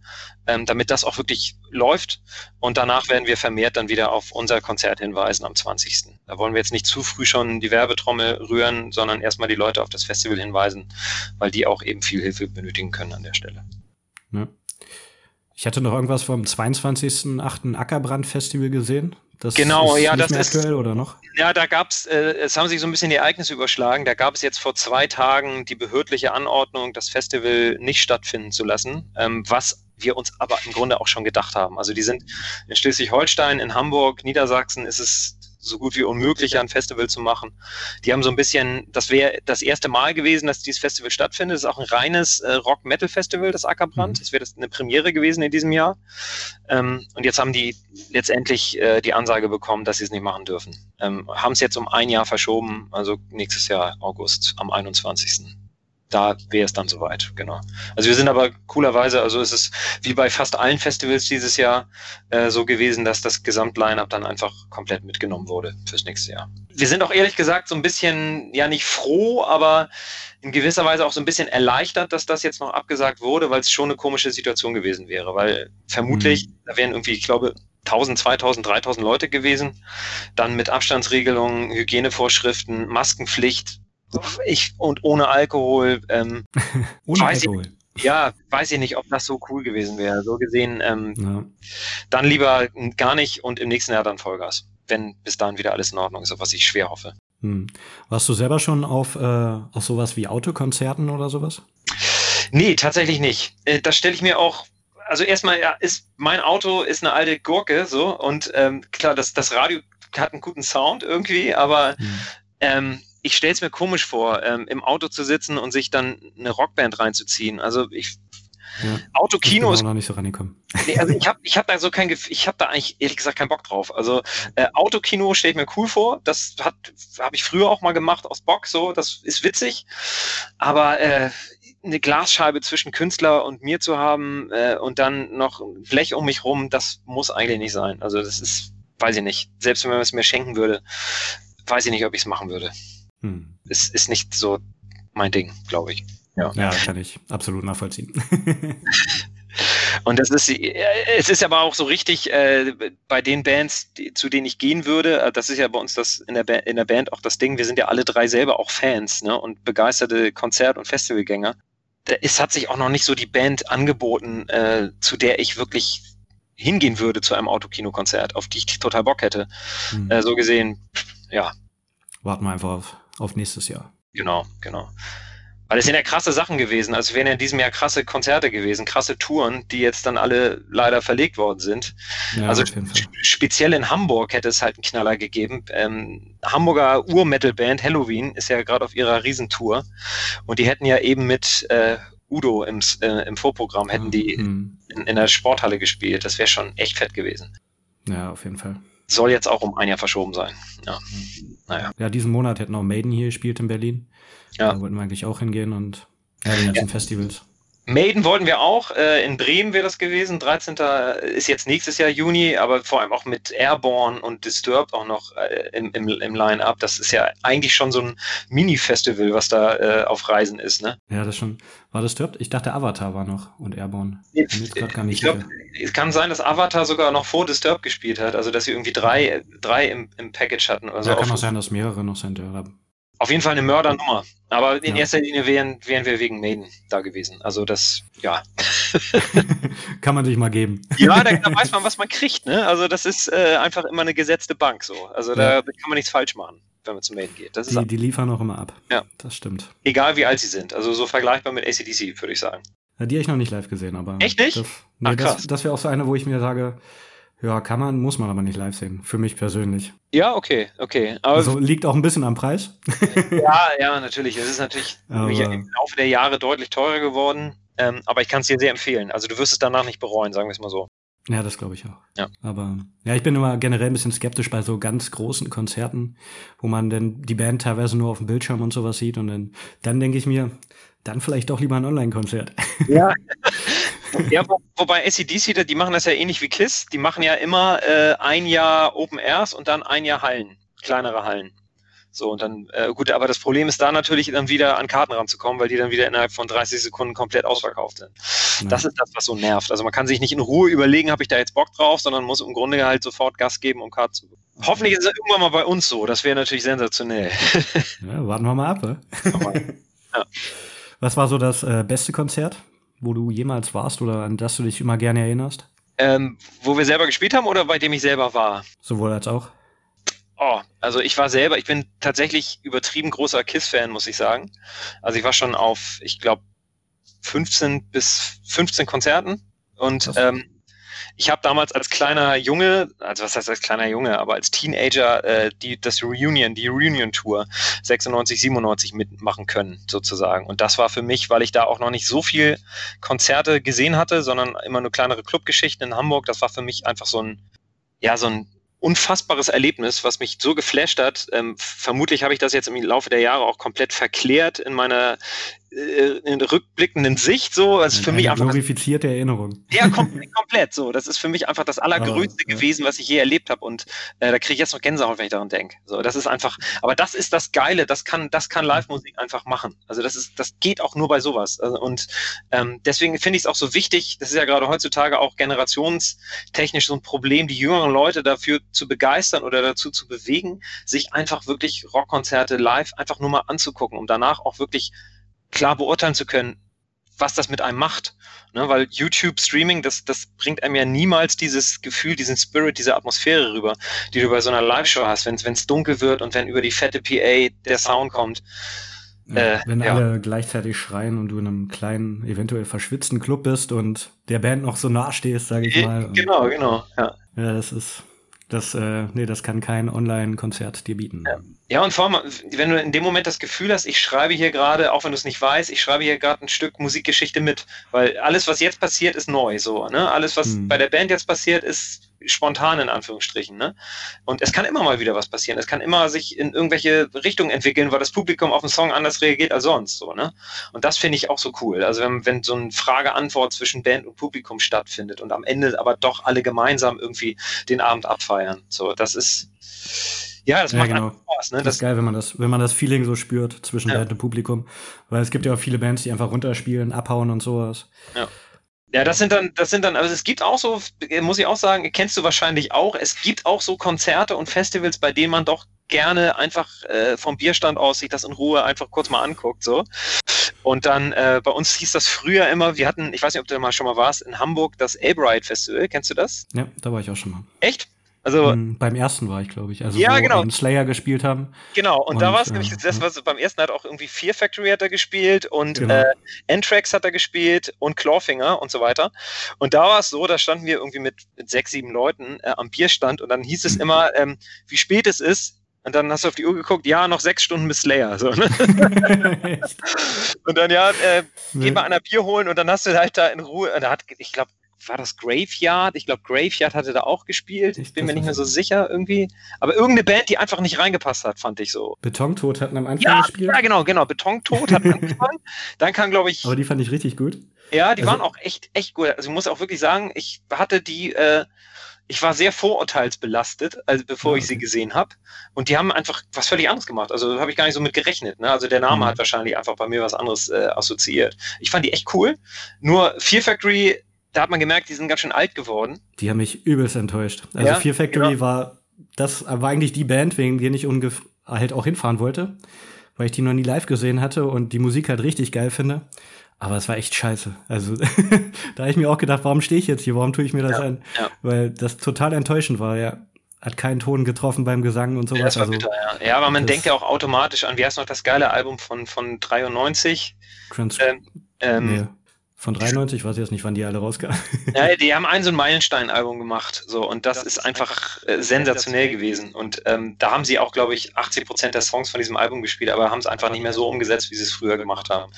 ähm, damit das auch wirklich läuft. Und danach werden wir vermehrt dann wieder auf unser Konzert hinweisen am 20. Da wollen wir jetzt nicht zu früh schon die Werbetrommel rühren, sondern erstmal die Leute auf das Festival hinweisen, weil die auch eben viel Hilfe benötigen können an der Stelle. Ja. Ich hatte noch irgendwas vom 22.8. Ackerbrand-Festival gesehen. Das genau, ist ja, das ist aktuell oder noch? Ja, da gab es, äh, es haben sich so ein bisschen die Ereignisse überschlagen. Da gab es jetzt vor zwei Tagen die behördliche Anordnung, das Festival nicht stattfinden zu lassen, ähm, was wir uns aber im Grunde auch schon gedacht haben. Also die sind in Schleswig-Holstein, in Hamburg, Niedersachsen ist es so gut wie unmöglich, ein Festival zu machen. Die haben so ein bisschen, das wäre das erste Mal gewesen, dass dieses Festival stattfindet. Das ist auch ein reines äh, Rock-Metal-Festival, das Ackerbrand. Mhm. Das wäre eine Premiere gewesen in diesem Jahr. Ähm, und jetzt haben die letztendlich äh, die Ansage bekommen, dass sie es nicht machen dürfen. Ähm, haben es jetzt um ein Jahr verschoben, also nächstes Jahr August am 21 da wäre es dann soweit, genau. Also wir sind aber coolerweise, also es ist wie bei fast allen Festivals dieses Jahr äh, so gewesen, dass das Gesamtline-up dann einfach komplett mitgenommen wurde fürs nächste Jahr. Wir sind auch ehrlich gesagt so ein bisschen, ja nicht froh, aber in gewisser Weise auch so ein bisschen erleichtert, dass das jetzt noch abgesagt wurde, weil es schon eine komische Situation gewesen wäre, weil vermutlich, mhm. da wären irgendwie, ich glaube, 1000, 2000, 3000 Leute gewesen, dann mit Abstandsregelungen, Hygienevorschriften, Maskenpflicht, ich und ohne Alkohol. Ähm, ohne Alkohol. Ich, ja, weiß ich nicht, ob das so cool gewesen wäre. So gesehen, ähm, ja. dann lieber gar nicht und im nächsten Jahr dann Vollgas, wenn bis dahin wieder alles in Ordnung ist, auf was ich schwer hoffe. Hm. Warst du selber schon auf, äh, auf sowas wie Autokonzerten oder sowas? Nee, tatsächlich nicht. Äh, das stelle ich mir auch also erstmal ja, ist mein Auto ist eine alte Gurke so und ähm, klar, das, das Radio hat einen guten Sound irgendwie, aber hm. ähm, ich stelle es mir komisch vor, ähm, im Auto zu sitzen und sich dann eine Rockband reinzuziehen. Also ich ja, Autokino ist noch nicht so rangekommen. Nee, also ich habe ich hab da so kein ich habe da eigentlich ehrlich gesagt keinen Bock drauf. Also äh, Autokino stelle ich mir cool vor. Das hat habe ich früher auch mal gemacht aus Bock. So, das ist witzig. Aber äh, eine Glasscheibe zwischen Künstler und mir zu haben äh, und dann noch ein Blech um mich rum, das muss eigentlich nicht sein. Also das ist, weiß ich nicht. Selbst wenn man es mir schenken würde, weiß ich nicht, ob ich es machen würde. Hm. Es ist nicht so mein Ding, glaube ich. Ja. ja, kann ich absolut nachvollziehen. Und das ist, es ist aber auch so richtig äh, bei den Bands, die, zu denen ich gehen würde. Äh, das ist ja bei uns das in der, ba in der Band auch das Ding. Wir sind ja alle drei selber auch Fans ne, und begeisterte Konzert- und Festivalgänger. Es hat sich auch noch nicht so die Band angeboten, äh, zu der ich wirklich hingehen würde zu einem Autokinokonzert, auf die ich total Bock hätte. Hm. Äh, so gesehen, ja. Warten wir einfach auf auf nächstes Jahr. Genau, genau. Weil es sind ja krasse Sachen gewesen. Also es wären ja in diesem Jahr krasse Konzerte gewesen, krasse Touren, die jetzt dann alle leider verlegt worden sind. Ja, also speziell in Hamburg hätte es halt einen Knaller gegeben. Ähm, Hamburger Ur-Metal-Band Halloween ist ja gerade auf ihrer Riesentour. Und die hätten ja eben mit äh, Udo im, äh, im Vorprogramm, hätten die mhm. in, in der Sporthalle gespielt. Das wäre schon echt fett gewesen. Ja, auf jeden Fall. Soll jetzt auch um ein Jahr verschoben sein. Ja, naja. Ja, diesen Monat hätten auch Maiden hier gespielt in Berlin. Ja. Da wollten wir eigentlich auch hingehen und ja, die ganzen ja. Festivals. Maiden wollten wir auch. Äh, in Bremen wäre das gewesen. 13. ist jetzt nächstes Jahr Juni, aber vor allem auch mit Airborne und Disturbed auch noch äh, im, im, im Line-Up. Das ist ja eigentlich schon so ein Mini-Festival, was da äh, auf Reisen ist, ne? Ja, das schon. War Disturbed? Ich dachte, Avatar war noch und Airborne. Ich, ich glaube, es kann sein, dass Avatar sogar noch vor Disturbed gespielt hat. Also, dass sie irgendwie drei, drei im, im Package hatten. Also ja, kann auch sein, dass mehrere noch sind. Ja. Auf jeden Fall eine Mördernummer. Aber in ja. erster Linie wären, wären wir wegen Maiden da gewesen. Also das, ja. kann man sich mal geben. ja, da, da, weiß man, was man kriegt. Ne? Also das ist äh, einfach immer eine gesetzte Bank so. Also da, ja. kann man nichts falsch machen, wenn man zu Maiden geht. Die, die, liefern auch immer ab. Ja. Das stimmt. Egal wie alt sie sind. Also so vergleichbar mit ACDC, würde ich sagen. Ja, die habe ich noch nicht live gesehen, aber. Echt nicht? Das, nee, Ach, das, das wäre auch so eine, wo ich mir sage, ja, kann man, muss man aber nicht live sehen. Für mich persönlich. Ja, okay, okay. Aber also liegt auch ein bisschen am Preis. ja, ja, natürlich. Es ist natürlich aber im Laufe der Jahre deutlich teurer geworden. Ähm, aber ich kann es dir sehr empfehlen. Also du wirst es danach nicht bereuen, sagen wir es mal so. Ja, das glaube ich auch. Ja. Aber ja, ich bin immer generell ein bisschen skeptisch bei so ganz großen Konzerten, wo man dann die Band teilweise nur auf dem Bildschirm und sowas sieht. Und dann, dann denke ich mir, dann vielleicht doch lieber ein Online-Konzert. Ja. Ja, wo, wobei ACDC, die machen das ja ähnlich wie KISS. Die machen ja immer äh, ein Jahr Open Airs und dann ein Jahr Hallen, kleinere Hallen. So, und dann, äh, gut, aber das Problem ist da natürlich dann wieder an Karten ranzukommen, weil die dann wieder innerhalb von 30 Sekunden komplett ausverkauft sind. Ja. Das ist das, was so nervt. Also man kann sich nicht in Ruhe überlegen, habe ich da jetzt Bock drauf, sondern muss im Grunde halt sofort Gas geben, um Karten zu bekommen. Hoffentlich ist es irgendwann mal bei uns so. Das wäre natürlich sensationell. Ja, warten wir mal ab. Ne? ja. Was war so das äh, beste Konzert? Wo du jemals warst oder an das du dich immer gerne erinnerst? Ähm, wo wir selber gespielt haben oder bei dem ich selber war? Sowohl als auch. Oh, also ich war selber, ich bin tatsächlich übertrieben großer KISS-Fan, muss ich sagen. Also ich war schon auf, ich glaube, 15 bis 15 Konzerten und ähm, ich habe damals als kleiner Junge, also was heißt als kleiner Junge, aber als Teenager äh, die, das Reunion, die Reunion-Tour 96, 97 mitmachen können, sozusagen. Und das war für mich, weil ich da auch noch nicht so viel Konzerte gesehen hatte, sondern immer nur kleinere Clubgeschichten in Hamburg. Das war für mich einfach so ein, ja, so ein unfassbares Erlebnis, was mich so geflasht hat. Ähm, vermutlich habe ich das jetzt im Laufe der Jahre auch komplett verklärt in meiner äh, in rückblickenden Sicht so. Das ist für mich einfach glorifizierte Erinnerung. Ja, kom komplett so. Das ist für mich einfach das Allergrößte aber, gewesen, was ich je erlebt habe. Und äh, da kriege ich jetzt noch Gänsehaut, wenn ich daran denke. So, das ist einfach, aber das ist das Geile, das kann, das kann Live-Musik einfach machen. Also das ist, das geht auch nur bei sowas. Also, und ähm, deswegen finde ich es auch so wichtig, das ist ja gerade heutzutage auch generationstechnisch so ein Problem, die jüngeren Leute dafür zu begeistern oder dazu zu bewegen, sich einfach wirklich Rockkonzerte live einfach nur mal anzugucken, um danach auch wirklich klar beurteilen zu können, was das mit einem macht. Ne, weil YouTube-Streaming, das, das bringt einem ja niemals dieses Gefühl, diesen Spirit, diese Atmosphäre rüber, die du bei so einer Live-Show hast, wenn es dunkel wird und wenn über die fette PA der Sound kommt. Ja, äh, wenn ja. alle gleichzeitig schreien und du in einem kleinen, eventuell verschwitzten Club bist und der Band noch so nah stehst, sage ich mal. Genau, genau, ja. Ja, das ist, das, äh, nee, das kann kein Online-Konzert dir bieten. Ja. ja, und vor allem, wenn du in dem Moment das Gefühl hast, ich schreibe hier gerade, auch wenn du es nicht weißt, ich schreibe hier gerade ein Stück Musikgeschichte mit, weil alles, was jetzt passiert, ist neu, so, ne? Alles, was hm. bei der Band jetzt passiert, ist spontan in Anführungsstrichen. Ne? Und es kann immer mal wieder was passieren. Es kann immer sich in irgendwelche Richtungen entwickeln, weil das Publikum auf den Song anders reagiert als sonst. So, ne? Und das finde ich auch so cool. Also wenn, wenn so eine Frage-Antwort zwischen Band und Publikum stattfindet und am Ende aber doch alle gemeinsam irgendwie den Abend abfeiern. So, das ist ja, das ja, macht genau. Spaß. Ne? Das, das ist geil, wenn man das, wenn man das Feeling so spürt zwischen ja. Band und Publikum. Weil es gibt ja auch viele Bands, die einfach runterspielen, abhauen und sowas. Ja. Ja, das sind dann, das sind dann, also es gibt auch so, muss ich auch sagen, kennst du wahrscheinlich auch, es gibt auch so Konzerte und Festivals, bei denen man doch gerne einfach äh, vom Bierstand aus sich das in Ruhe einfach kurz mal anguckt, so. Und dann, äh, bei uns hieß das früher immer, wir hatten, ich weiß nicht, ob du da mal schon mal warst, in Hamburg das Abride Festival, kennst du das? Ja, da war ich auch schon mal. Echt? Also beim ersten war ich, glaube ich. Also ja, genau. Slayer gespielt haben. Genau, und, und da war es äh, nämlich, das war beim ersten hat auch irgendwie Fear Factory hat er gespielt und genau. äh, Anthrax hat er gespielt und Clawfinger und so weiter. Und da war es so, da standen wir irgendwie mit, mit sechs, sieben Leuten äh, am Bierstand und dann hieß es mhm. immer, ähm, wie spät es ist. Und dann hast du auf die Uhr geguckt, ja, noch sechs Stunden bis Slayer. So, ne? und dann, ja, äh, geh mal einer Bier holen und dann hast du halt da in Ruhe, da hat, ich glaube, war das Graveyard? Ich glaube, Graveyard hatte da auch gespielt. Ich bin mir nicht mehr so sicher irgendwie. Aber irgendeine Band, die einfach nicht reingepasst hat, fand ich so. Betontod hatten am Anfang ja, gespielt. Ja, genau, genau. Betontod hat angefangen. Dann kam, glaube ich. Aber die fand ich richtig gut. Ja, die also, waren auch echt, echt gut. Also ich muss auch wirklich sagen, ich hatte die, äh, ich war sehr vorurteilsbelastet, also bevor okay. ich sie gesehen habe. Und die haben einfach was völlig anderes gemacht. Also habe ich gar nicht so mit gerechnet. Ne? Also der Name mhm. hat wahrscheinlich einfach bei mir was anderes äh, assoziiert. Ich fand die echt cool. Nur Fear Factory, da hat man gemerkt, die sind ganz schön alt geworden. Die haben mich übelst enttäuscht. Also ja, Fear Factory genau. war, das war eigentlich die Band, wegen der ich halt auch hinfahren wollte, weil ich die noch nie live gesehen hatte und die Musik halt richtig geil finde. Aber es war echt scheiße. Also da habe ich mir auch gedacht, warum stehe ich jetzt hier? Warum tue ich mir das ja, an? Ja. Weil das total enttäuschend war. Ja, hat keinen Ton getroffen beim Gesang und sowas. Ja, das war also, bitter, ja. ja, aber man denkt ja auch automatisch an, wie heißt noch das geile Album von, von 93? Trans ähm, ähm. Von 93, weiß ich jetzt nicht, wann die alle rauskamen. Ja, die haben ein so ein Meilenstein-Album gemacht, so und das, das ist einfach äh, sensationell gewesen. Und ähm, da haben sie auch, glaube ich, 80 Prozent der Songs von diesem Album gespielt, aber haben es einfach nicht mehr so umgesetzt, wie sie es früher gemacht haben.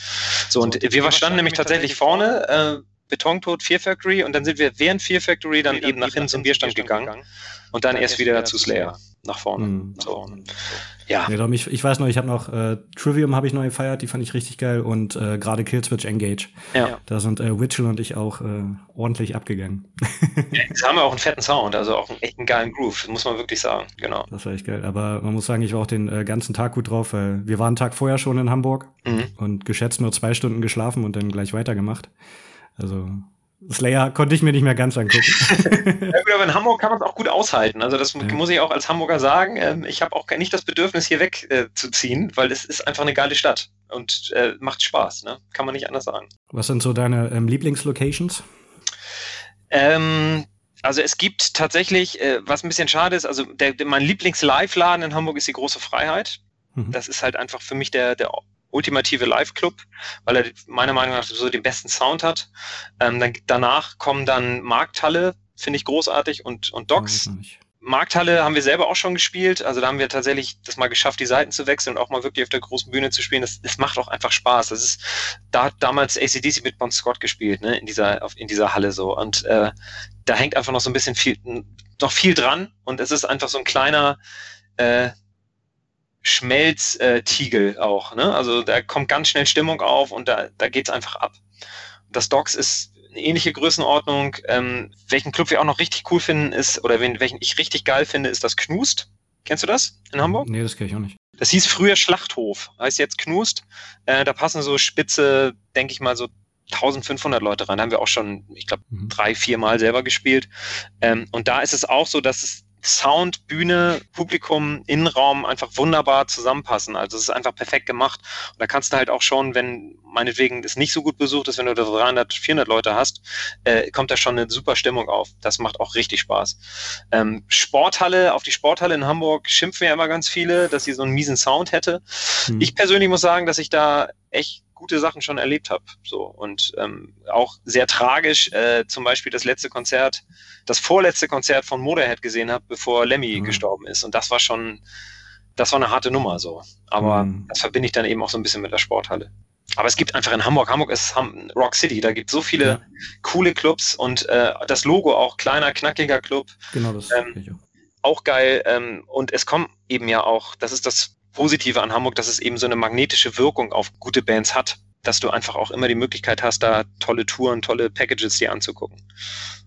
So und wir standen nämlich tatsächlich vorne. Äh, Betontod, Fear Factory und dann sind wir während Fear Factory dann eben nach hinten zum Bierstand gegangen und dann erst wieder zu Slayer nach vorne. Mhm. So. Ja. Nee, ich, ich weiß noch, ich habe noch äh, Trivium habe ich neu gefeiert, die fand ich richtig geil und äh, gerade Killswitch Engage. Ja. Da sind äh, Witchell und ich auch äh, ordentlich abgegangen. ja, jetzt haben wir auch einen fetten Sound, also auch einen echt einen geilen Groove, muss man wirklich sagen. Genau. Das war echt geil. Aber man muss sagen, ich war auch den äh, ganzen Tag gut drauf, weil wir waren einen Tag vorher schon in Hamburg mhm. und geschätzt nur zwei Stunden geschlafen und dann gleich weitergemacht. Also Slayer konnte ich mir nicht mehr ganz angucken. ja, gut, aber in Hamburg kann man es auch gut aushalten. Also das ja. muss ich auch als Hamburger sagen. Ähm, ich habe auch nicht das Bedürfnis, hier wegzuziehen, äh, weil es ist einfach eine geile Stadt und äh, macht Spaß. Ne? Kann man nicht anders sagen. Was sind so deine ähm, Lieblingslocations? Ähm, also es gibt tatsächlich, äh, was ein bisschen schade ist, also der, der, mein Lieblings-Live-Laden in Hamburg ist die Große Freiheit. Mhm. Das ist halt einfach für mich der, der ultimative Live-Club, weil er meiner Meinung nach so den besten Sound hat. Ähm, dann, danach kommen dann Markthalle, finde ich großartig, und, und Docs. Markthalle haben wir selber auch schon gespielt. Also da haben wir tatsächlich das mal geschafft, die Seiten zu wechseln und auch mal wirklich auf der großen Bühne zu spielen. Das, das macht auch einfach Spaß. Das ist, da hat damals ACDC mit Bon Scott gespielt, ne, in dieser, auf, in dieser Halle so. Und äh, da hängt einfach noch so ein bisschen viel, noch viel dran. Und es ist einfach so ein kleiner, äh, Schmelztiegel äh, auch. Ne? Also da kommt ganz schnell Stimmung auf und da, da geht es einfach ab. Das Docs ist eine ähnliche Größenordnung. Ähm, welchen Club wir auch noch richtig cool finden ist, oder wen, welchen ich richtig geil finde, ist das Knust. Kennst du das in Hamburg? Nee, das kenne ich auch nicht. Das hieß früher Schlachthof, heißt jetzt Knust. Äh, da passen so spitze, denke ich mal, so 1500 Leute rein. Da haben wir auch schon, ich glaube, mhm. drei, vier Mal selber gespielt. Ähm, und da ist es auch so, dass es Sound, Bühne, Publikum, Innenraum einfach wunderbar zusammenpassen. Also es ist einfach perfekt gemacht. Und da kannst du halt auch schon, wenn meinetwegen es nicht so gut besucht ist, wenn du da 300, 400 Leute hast, äh, kommt da schon eine super Stimmung auf. Das macht auch richtig Spaß. Ähm, Sporthalle, auf die Sporthalle in Hamburg schimpfen ja immer ganz viele, dass sie so einen miesen Sound hätte. Hm. Ich persönlich muss sagen, dass ich da echt gute Sachen schon erlebt habe. So und ähm, auch sehr tragisch, äh, zum Beispiel das letzte Konzert, das vorletzte Konzert von Motorhead gesehen habe, bevor Lemmy mhm. gestorben ist. Und das war schon, das war eine harte Nummer so. Aber mhm. das verbinde ich dann eben auch so ein bisschen mit der Sporthalle. Aber es gibt einfach in Hamburg, Hamburg ist Ham Rock City, da gibt es so viele ja. coole Clubs und äh, das Logo auch, kleiner, knackiger Club. Genau, das ähm, auch geil. Ähm, und es kommen eben ja auch, das ist das Positive an Hamburg, dass es eben so eine magnetische Wirkung auf gute Bands hat, dass du einfach auch immer die Möglichkeit hast, da tolle Touren, tolle Packages dir anzugucken.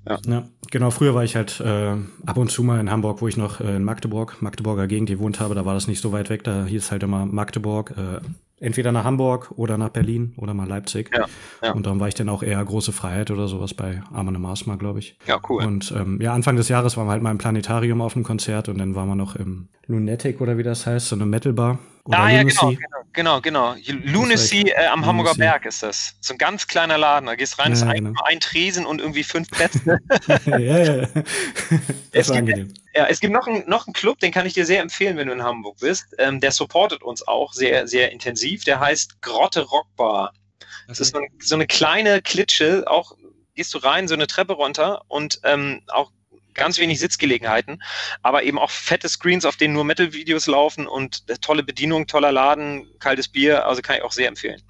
Ja. ja genau. Früher war ich halt äh, ab und zu mal in Hamburg, wo ich noch äh, in Magdeburg, Magdeburger Gegend gewohnt habe. Da war das nicht so weit weg. Da hieß halt immer Magdeburg. Äh, entweder nach Hamburg oder nach Berlin oder mal Leipzig. Ja, ja. Und dann war ich dann auch eher große Freiheit oder sowas bei Armane Marsma, glaube ich. Ja, cool. Und ähm, ja, Anfang des Jahres waren wir halt mal im Planetarium auf einem Konzert und dann waren wir noch im Lunatic oder wie das heißt, so eine Metalbar. Oder ah, ja, genau, genau, genau, genau. Lunacy äh, am Hamburger Lunacy. Berg ist das. So ein ganz kleiner Laden. Da gehst rein, ja, ist ein, genau. ein Tresen und irgendwie fünf Plätze. ja, ja. Das es war angenehm. Ja, es gibt noch, ein, noch einen Club, den kann ich dir sehr empfehlen, wenn du in Hamburg bist. Ähm, der supportet uns auch sehr, sehr intensiv. Der heißt Grotte Rockbar. Das okay. ist so eine, so eine kleine Klitsche, auch gehst du rein, so eine Treppe runter und ähm, auch ganz wenig Sitzgelegenheiten, aber eben auch fette Screens, auf denen nur Metal-Videos laufen und tolle Bedienung, toller Laden, kaltes Bier, also kann ich auch sehr empfehlen.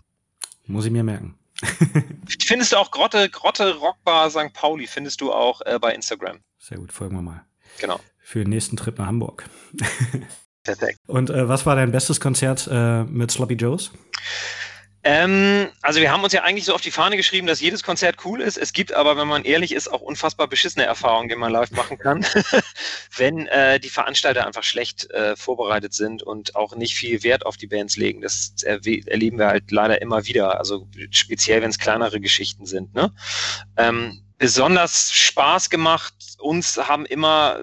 Muss ich mir merken. findest du auch Grotte, Grotte Rockbar St. Pauli, findest du auch äh, bei Instagram. Sehr gut, folgen wir mal. Genau. Für den nächsten Trip nach Hamburg. Perfekt. Und äh, was war dein bestes Konzert äh, mit Sloppy Joes? Ähm, also wir haben uns ja eigentlich so auf die Fahne geschrieben, dass jedes Konzert cool ist. Es gibt aber, wenn man ehrlich ist, auch unfassbar beschissene Erfahrungen, die man live machen kann, wenn äh, die Veranstalter einfach schlecht äh, vorbereitet sind und auch nicht viel Wert auf die Bands legen. Das erleben wir halt leider immer wieder. Also speziell, wenn es kleinere Geschichten sind. Ne? Ähm, besonders Spaß gemacht. Uns haben immer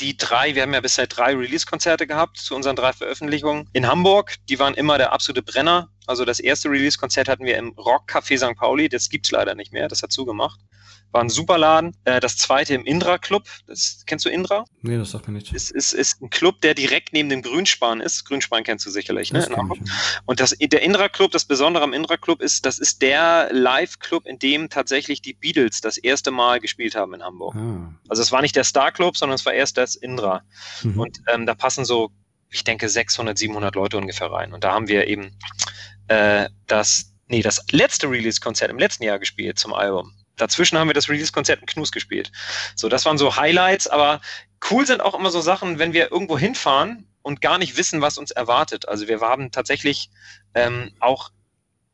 die drei, wir haben ja bisher drei Release-Konzerte gehabt zu unseren drei Veröffentlichungen in Hamburg. Die waren immer der absolute Brenner. Also das erste Release-Konzert hatten wir im Rock Café St. Pauli. Das gibt's leider nicht mehr. Das hat zugemacht. War ein super Laden. Äh, das zweite im Indra Club. Das, kennst du Indra? Nee, das sagt mir nicht. Es ist, ist ein Club, der direkt neben dem Grünspan ist. Grünspan kennst du sicherlich, ne? Und das, der Indra Club, das Besondere am Indra Club ist, das ist der Live-Club, in dem tatsächlich die Beatles das erste Mal gespielt haben in Hamburg. Ah. Also es war nicht der Star Club, sondern es war erst das Indra. Mhm. Und ähm, da passen so, ich denke, 600, 700 Leute ungefähr rein. Und da haben wir eben äh, das, nee, das letzte Release-Konzert im letzten Jahr gespielt zum Album. Dazwischen haben wir das Release-Konzert in Knus gespielt. So, das waren so Highlights, aber cool sind auch immer so Sachen, wenn wir irgendwo hinfahren und gar nicht wissen, was uns erwartet. Also wir haben tatsächlich ähm, auch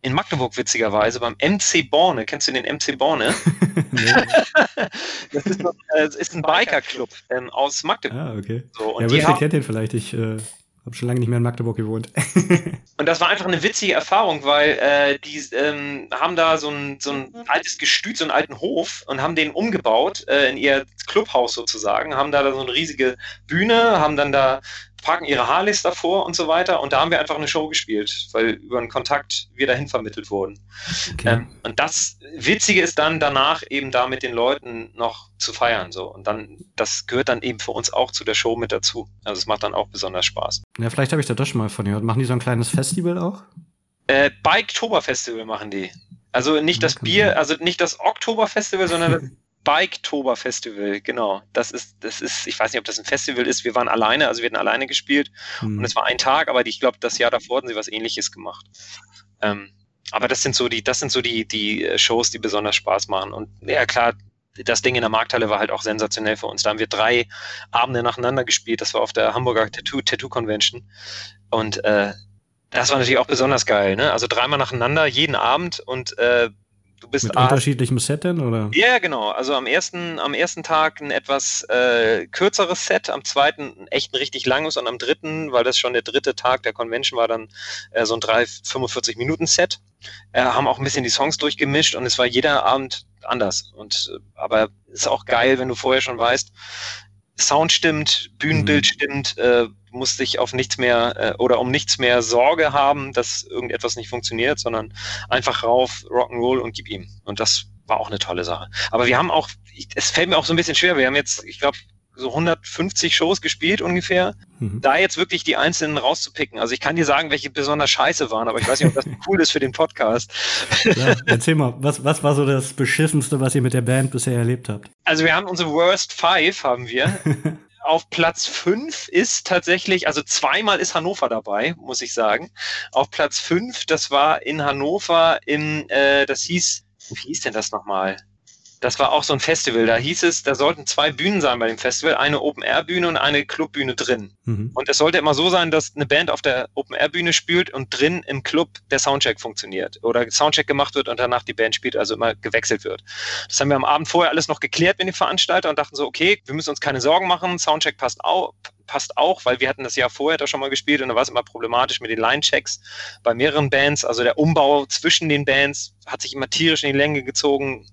in Magdeburg witzigerweise beim MC Borne. Kennst du den MC Borne? das, ist, äh, das ist ein Biker-Club ähm, aus Magdeburg. Ah, okay. So, ja, die kennt den vielleicht. Ich äh, habe schon lange nicht mehr in Magdeburg gewohnt. und das war einfach eine witzige Erfahrung, weil äh, die ähm, haben da so ein, so ein altes Gestüt, so einen alten Hof und haben den umgebaut äh, in ihr Clubhaus sozusagen, haben da, da so eine riesige Bühne, haben dann da parken ihre Harleys davor und so weiter. Und da haben wir einfach eine Show gespielt, weil über einen Kontakt wir dahin vermittelt wurden. Okay. Ähm, und das Witzige ist dann danach eben da mit den Leuten noch zu feiern. So. Und dann, das gehört dann eben für uns auch zu der Show mit dazu. Also es macht dann auch besonders Spaß. Ja, vielleicht habe ich da das schon mal von gehört. Machen die so ein kleines Festival auch? Äh, Bike-Tober-Festival machen die. Also nicht das Bier, also nicht das Oktober-Festival, sondern das Bike-Tober Festival, genau. Das ist, das ist, ich weiß nicht, ob das ein Festival ist. Wir waren alleine, also wir hatten alleine gespielt hm. und es war ein Tag, aber ich glaube, das Jahr davor hatten sie was ähnliches gemacht. Ähm, aber das sind so die, das sind so die, die äh, Shows, die besonders Spaß machen. Und ja, klar, das Ding in der Markthalle war halt auch sensationell für uns. Da haben wir drei Abende nacheinander gespielt. Das war auf der Hamburger Tattoo, Tattoo Convention. Und äh, das war natürlich auch besonders geil, ne? Also dreimal nacheinander, jeden Abend und äh, Du bist Mit unterschiedlichem Set denn, oder? Ja, genau. Also am ersten, am ersten Tag ein etwas äh, kürzeres Set, am zweiten echt ein richtig langes und am dritten, weil das schon der dritte Tag der Convention war, dann äh, so ein 3, 45 Minuten Set. Äh, haben auch ein bisschen die Songs durchgemischt und es war jeder Abend anders. Und äh, aber ist auch geil, wenn du vorher schon weißt, Sound stimmt, Bühnenbild mhm. stimmt, äh, musst dich auf nichts mehr äh, oder um nichts mehr Sorge haben, dass irgendetwas nicht funktioniert, sondern einfach rauf, Rock'n'Roll und gib ihm. Und das war auch eine tolle Sache. Aber wir haben auch, es fällt mir auch so ein bisschen schwer, wir haben jetzt, ich glaube, so 150 Shows gespielt ungefähr. Mhm. Da jetzt wirklich die einzelnen rauszupicken. Also ich kann dir sagen, welche besonders scheiße waren, aber ich weiß nicht, ob das cool ist für den Podcast. Ja, erzähl mal, was, was war so das Beschissenste, was ihr mit der Band bisher erlebt habt? Also wir haben unsere Worst Five, haben wir. auf Platz 5 ist tatsächlich, also zweimal ist Hannover dabei, muss ich sagen. Auf Platz 5, das war in Hannover im, äh, das hieß, wie hieß denn das nochmal? Das war auch so ein Festival. Da hieß es, da sollten zwei Bühnen sein bei dem Festival, eine Open-Air-Bühne und eine Clubbühne drin. Mhm. Und es sollte immer so sein, dass eine Band auf der Open-Air-Bühne spielt und drin im Club der Soundcheck funktioniert oder Soundcheck gemacht wird und danach die Band spielt, also immer gewechselt wird. Das haben wir am Abend vorher alles noch geklärt mit dem Veranstalter und dachten so, okay, wir müssen uns keine Sorgen machen, Soundcheck passt auch, passt auch, weil wir hatten das Jahr vorher da schon mal gespielt und da war es immer problematisch mit den Line-Checks bei mehreren Bands. Also der Umbau zwischen den Bands hat sich immer tierisch in die Länge gezogen.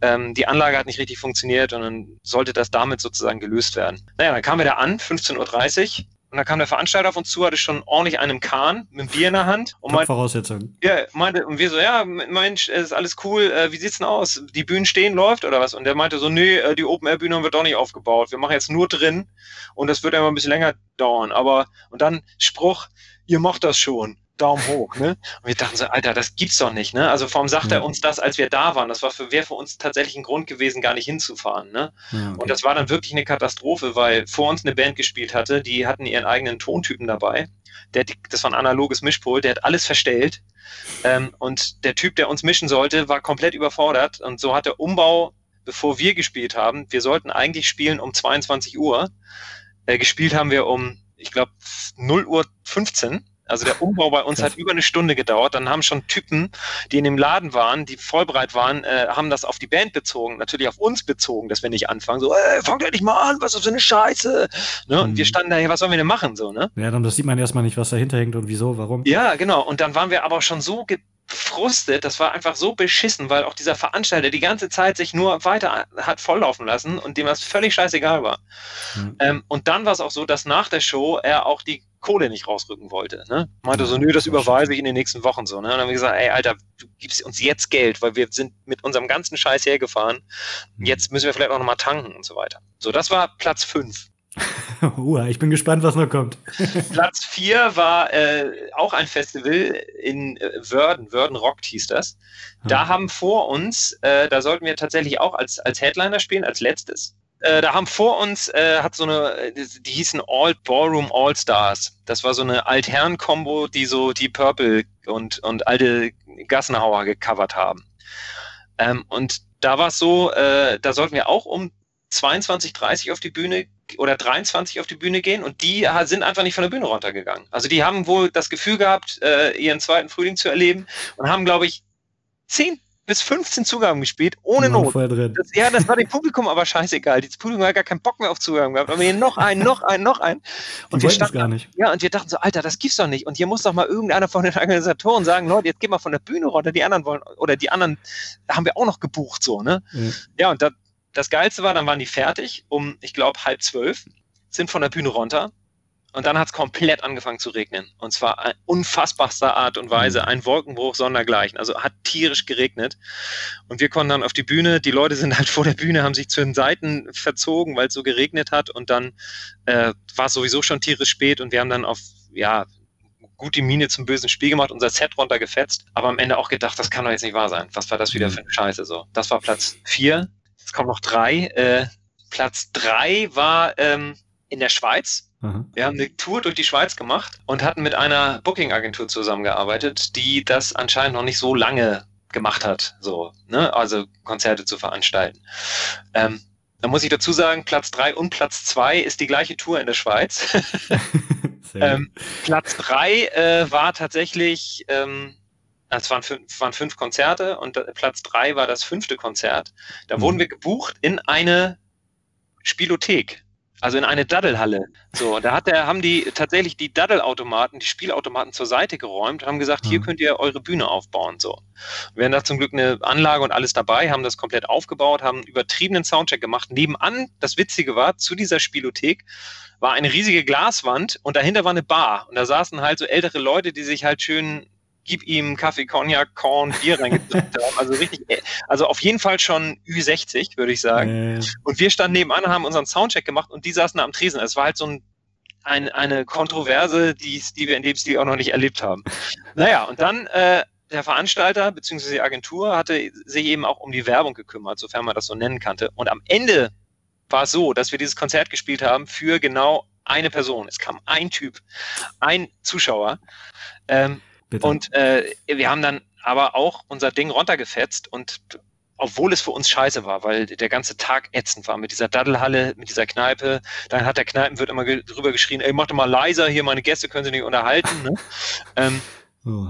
Ähm, die Anlage hat nicht richtig funktioniert und dann sollte das damit sozusagen gelöst werden. Naja, dann kamen wir da an, 15.30 Uhr und dann kam der Veranstalter auf uns zu, hatte schon ordentlich einen Kahn mit einem Bier in der Hand. Und meinte, Voraussetzungen. Ja, meinte, und wir so, ja, Mensch, ist alles cool, äh, wie sieht's denn aus? Die Bühnen stehen, läuft oder was? Und der meinte so, nee, äh, die Open-Air-Bühne haben wir doch nicht aufgebaut. Wir machen jetzt nur drin und das wird immer ein bisschen länger dauern. Aber, und dann Spruch, ihr macht das schon Daumen hoch, ne? Und wir dachten so, Alter, das gibt's doch nicht, ne? Also warum sagt ja. er uns das, als wir da waren? Das war für, wäre für uns tatsächlich ein Grund gewesen, gar nicht hinzufahren, ne? Ja, okay. Und das war dann wirklich eine Katastrophe, weil vor uns eine Band gespielt hatte, die hatten ihren eigenen Tontypen dabei. Der, das war ein analoges Mischpult, der hat alles verstellt. Ähm, und der Typ, der uns mischen sollte, war komplett überfordert. Und so hat der Umbau, bevor wir gespielt haben, wir sollten eigentlich spielen um 22 Uhr. Äh, gespielt haben wir um, ich glaube, 0 Uhr 15 also der Umbau bei uns hat über eine Stunde gedauert. Dann haben schon Typen, die in dem Laden waren, die vollbereit waren, äh, haben das auf die Band bezogen, natürlich auf uns bezogen, dass wir nicht anfangen. So, ey, fangt endlich mal an, was ist für eine Scheiße? Ne? Mhm. Und wir mhm. standen da, hey, was sollen wir denn machen? So, ne? Ja, dann das sieht man erstmal nicht, was dahinter hängt und wieso, warum. Ja, genau. Und dann waren wir aber schon so gefrustet, das war einfach so beschissen, weil auch dieser Veranstalter die ganze Zeit sich nur weiter hat volllaufen lassen und dem das völlig scheißegal war. Mhm. Ähm, und dann war es auch so, dass nach der Show er auch die Kohle nicht rausrücken wollte. Ne? Meinte so, nö, das überweise ich in den nächsten Wochen so. Ne? Und dann haben wir gesagt, ey, Alter, du gibst uns jetzt Geld, weil wir sind mit unserem ganzen Scheiß hergefahren. Mhm. Jetzt müssen wir vielleicht auch nochmal tanken und so weiter. So, das war Platz 5. uh, ich bin gespannt, was noch kommt. Platz 4 war äh, auch ein Festival in äh, Wörden, Wörden Rockt hieß das. Da ah. haben vor uns, äh, da sollten wir tatsächlich auch als, als Headliner spielen, als letztes. Äh, da haben vor uns, äh, hat so eine, die, hießen All Ballroom All Stars. Das war so eine Altherren-Kombo, die so die Purple und, und alte Gassenhauer gecovert haben. Ähm, und da war es so, äh, da sollten wir auch um 22, 30 auf die Bühne oder 23 auf die Bühne gehen und die sind einfach nicht von der Bühne runtergegangen. Also die haben wohl das Gefühl gehabt, äh, ihren zweiten Frühling zu erleben und haben, glaube ich, 10 bis 15 Zugaben gespielt, ohne Not. Das, ja, das war dem Publikum aber scheißegal. Das Publikum hat gar keinen Bock mehr auf Zugaben gehabt. Aber hier noch einen, noch einen, noch einen. Und wir standen, gar nicht. Ja, und wir dachten so, Alter, das gibt's doch nicht. Und hier muss doch mal irgendeiner von den Organisatoren sagen, Leute, jetzt geh mal von der Bühne runter, die anderen wollen, oder die anderen haben wir auch noch gebucht, so, ne? Ja, ja und da, das Geilste war, dann waren die fertig um, ich glaube, halb zwölf, sind von der Bühne runter und dann hat es komplett angefangen zu regnen. Und zwar in unfassbarster Art und Weise. Mhm. Ein Wolkenbruch sondergleichen. Also hat tierisch geregnet. Und wir konnten dann auf die Bühne. Die Leute sind halt vor der Bühne, haben sich zu den Seiten verzogen, weil es so geregnet hat. Und dann äh, war es sowieso schon tierisch spät. Und wir haben dann auf, ja, gut die Miene zum bösen Spiel gemacht, unser Set runtergefetzt. Aber am Ende auch gedacht, das kann doch jetzt nicht wahr sein. Was war das wieder mhm. für eine Scheiße so? Das war Platz vier. Jetzt kommen noch drei. Äh, Platz drei war ähm, in der Schweiz Aha. Wir haben eine Tour durch die Schweiz gemacht und hatten mit einer Booking-Agentur zusammengearbeitet, die das anscheinend noch nicht so lange gemacht hat, so, ne? also Konzerte zu veranstalten. Ähm, da muss ich dazu sagen, Platz 3 und Platz 2 ist die gleiche Tour in der Schweiz. ähm, Platz 3 äh, war tatsächlich, ähm, es waren fünf, waren fünf Konzerte und Platz 3 war das fünfte Konzert. Da mhm. wurden wir gebucht in eine Spielothek also in eine Daddelhalle. So, da hat der, haben die tatsächlich die Daddelautomaten, die Spielautomaten zur Seite geräumt, haben gesagt, hier mhm. könnt ihr eure Bühne aufbauen. So. Wir haben da zum Glück eine Anlage und alles dabei, haben das komplett aufgebaut, haben einen übertriebenen Soundcheck gemacht. Nebenan, das Witzige war, zu dieser Spielothek war eine riesige Glaswand und dahinter war eine Bar. Und da saßen halt so ältere Leute, die sich halt schön gib ihm Kaffee, Cognac, Korn, Bier reingedrückt haben. Also richtig, also auf jeden Fall schon Ü60, würde ich sagen. Äh. Und wir standen nebenan, haben unseren Soundcheck gemacht und die saßen da am Tresen. Es war halt so ein, ein, eine Kontroverse, die, die wir in dem Stil auch noch nicht erlebt haben. Naja, und dann äh, der Veranstalter bzw. die Agentur hatte sich eben auch um die Werbung gekümmert, sofern man das so nennen kannte. Und am Ende war es so, dass wir dieses Konzert gespielt haben für genau eine Person. Es kam ein Typ, ein Zuschauer. Ähm, Bitte. Und äh, wir haben dann aber auch unser Ding runtergefetzt und obwohl es für uns scheiße war, weil der ganze Tag ätzend war mit dieser Daddelhalle, mit dieser Kneipe. Dann hat der Kneipenwirt immer ge drüber geschrien, ey, mach doch mal leiser hier, meine Gäste können sich nicht unterhalten. Ne? ähm, oh.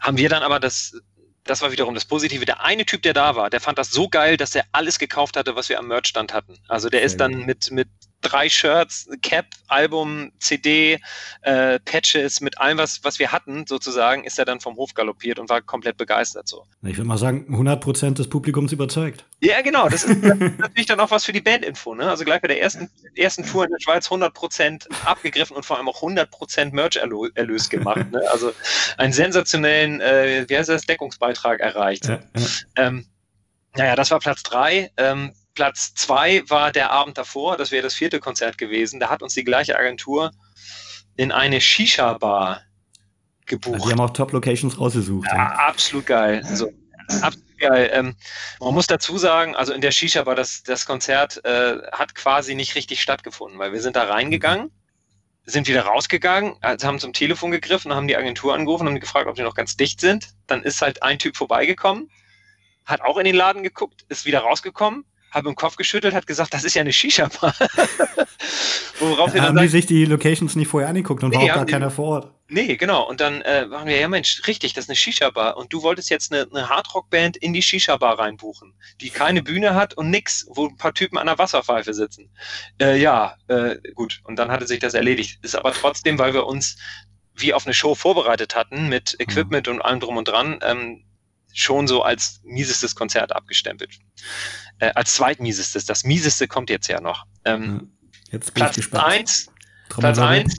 Haben wir dann aber das, das war wiederum das Positive. Der eine Typ, der da war, der fand das so geil, dass er alles gekauft hatte, was wir am Merchstand hatten. Also der ist dann mit, mit drei Shirts, Cap, Album, CD, äh, Patches, mit allem, was, was wir hatten, sozusagen, ist er dann vom Hof galoppiert und war komplett begeistert so. Ich würde mal sagen, 100% des Publikums überzeugt. Ja, genau. Das ist, das ist natürlich dann auch was für die Bandinfo. Ne? Also gleich bei der ersten, ersten Tour in der Schweiz 100% abgegriffen und vor allem auch 100% Merch-Erlös gemacht. Ne? Also einen sensationellen, äh, wie heißt das, Deckungsbeitrag erreicht. Ja, ja. Ähm, naja, das war Platz drei. Ähm, Platz zwei war der Abend davor, das wäre das vierte Konzert gewesen. Da hat uns die gleiche Agentur in eine Shisha-Bar gebucht. Also die haben auch Top-Locations rausgesucht. Ja, ja, absolut geil. Also, absolut geil. Ähm, man muss dazu sagen, also in der Shisha war das, das Konzert äh, hat quasi nicht richtig stattgefunden, weil wir sind da reingegangen, sind wieder rausgegangen, also haben zum Telefon gegriffen, haben die Agentur angerufen, haben gefragt, ob die noch ganz dicht sind. Dann ist halt ein Typ vorbeigekommen, hat auch in den Laden geguckt, ist wieder rausgekommen, habe im Kopf geschüttelt, hat gesagt, das ist ja eine Shisha-Bar. Worauf haben die sich die Locations nicht vorher angeguckt und nee, war auch gar keiner vor Ort? Nee, genau. Und dann äh, waren wir, ja Mensch, richtig, das ist eine Shisha-Bar. Und du wolltest jetzt eine, eine Hardrock-Band in die Shisha-Bar reinbuchen, die keine Bühne hat und nix, wo ein paar Typen an der Wasserpfeife sitzen. Äh, ja, äh, gut. Und dann hatte sich das erledigt. Ist aber trotzdem, weil wir uns wie auf eine Show vorbereitet hatten, mit Equipment und allem drum und dran, ähm, schon so als miesestes Konzert abgestempelt. Äh, als zweitmiesestes. Das mieseste kommt jetzt ja noch. Ähm, jetzt Platz 1, Platz 1,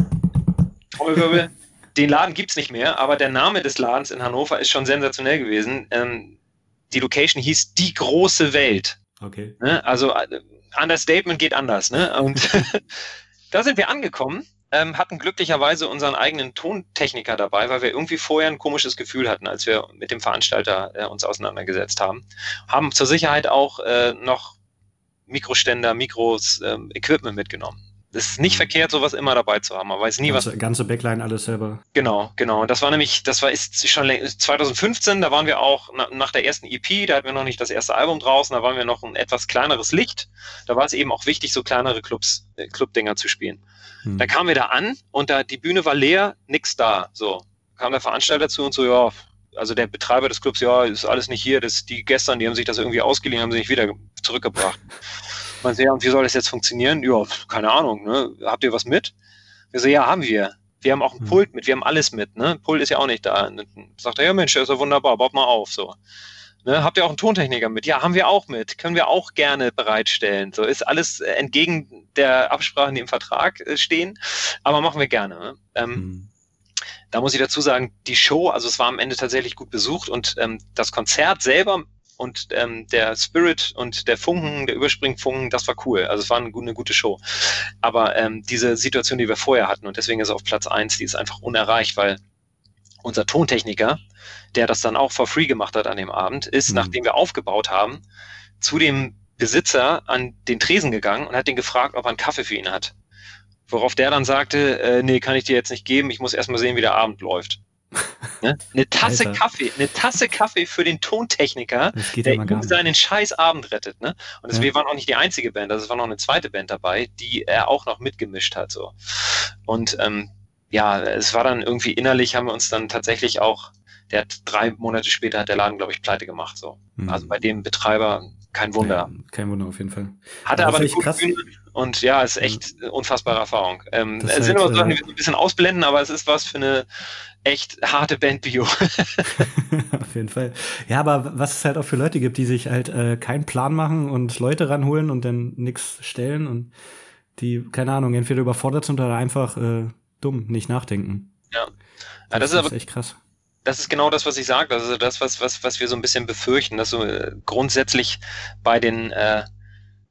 Trommelwirbel. Den Laden gibt's nicht mehr, aber der Name des Ladens in Hannover ist schon sensationell gewesen. Ähm, die Location hieß Die große Welt. Okay. Ne? Also äh, Understatement geht anders. Ne? Und da sind wir angekommen ähm, hatten glücklicherweise unseren eigenen Tontechniker dabei, weil wir irgendwie vorher ein komisches Gefühl hatten, als wir mit dem Veranstalter äh, uns auseinandergesetzt haben. Haben zur Sicherheit auch äh, noch Mikroständer, Mikros, äh, Equipment mitgenommen. Es ist nicht mhm. verkehrt, sowas immer dabei zu haben. Man weiß nie, ganze, was. Ganze Backline alles selber. Genau, genau. Und das war nämlich, das war ist schon 2015, da waren wir auch na, nach der ersten EP, da hatten wir noch nicht das erste Album draußen, da waren wir noch ein etwas kleineres Licht. Da war es eben auch wichtig, so kleinere Clubs, äh, Clubdinger zu spielen. Hm. Da kamen wir da an und da die Bühne war leer, nix da. So kam der Veranstalter zu und so, ja, also der Betreiber des Clubs, ja, ist alles nicht hier. Das, die gestern, die haben sich das irgendwie ausgeliehen, haben sie nicht wieder zurückgebracht. Man sagt, ja, und wie soll das jetzt funktionieren? Ja, keine Ahnung, ne? Habt ihr was mit? Wir so, ja, haben wir. Wir haben auch ein hm. Pult mit, wir haben alles mit, ne? Pult ist ja auch nicht da. Sagt er, ja Mensch, das ist ja wunderbar, baut mal auf, so. Ne, habt ihr auch einen Tontechniker mit? Ja, haben wir auch mit. Können wir auch gerne bereitstellen. So ist alles entgegen der Absprachen, die im Vertrag äh, stehen, aber machen wir gerne. Ne? Ähm, mhm. Da muss ich dazu sagen, die Show, also es war am Ende tatsächlich gut besucht und ähm, das Konzert selber und ähm, der Spirit und der Funken, der Überspringfunken, das war cool. Also es war eine, eine gute Show. Aber ähm, diese Situation, die wir vorher hatten, und deswegen ist es auf Platz eins, die ist einfach unerreicht, weil unser Tontechniker, der das dann auch for free gemacht hat an dem Abend, ist, mhm. nachdem wir aufgebaut haben, zu dem Besitzer an den Tresen gegangen und hat den gefragt, ob er einen Kaffee für ihn hat. Worauf der dann sagte, äh, nee, kann ich dir jetzt nicht geben, ich muss erstmal sehen, wie der Abend läuft. Ne? Eine Tasse Alter. Kaffee, eine Tasse Kaffee für den Tontechniker, der ihm seinen scheiß Abend rettet. Ne? Und das, ja. wir waren auch nicht die einzige Band, also es war noch eine zweite Band dabei, die er auch noch mitgemischt hat. So. Und ähm, ja, es war dann irgendwie innerlich, haben wir uns dann tatsächlich auch, der hat drei Monate später hat der Laden, glaube ich, pleite gemacht. So. Mhm. Also bei dem Betreiber kein Wunder. Ja, kein Wunder auf jeden Fall. Hatte aber, aber eine gute krass. Bühne und ja, ist echt ja. unfassbare Erfahrung. Ähm, es sind halt, immer Sachen, die wir ein bisschen ausblenden, aber es ist was für eine echt harte Bandbio. auf jeden Fall. Ja, aber was es halt auch für Leute gibt, die sich halt äh, keinen Plan machen und Leute ranholen und dann nichts stellen und die, keine Ahnung, entweder überfordert sind oder einfach äh, dumm, nicht nachdenken. Ja. ja das, das ist aber echt krass. Das ist genau das, was ich sage. Also das, was, was, was wir so ein bisschen befürchten, dass so äh, grundsätzlich bei den äh,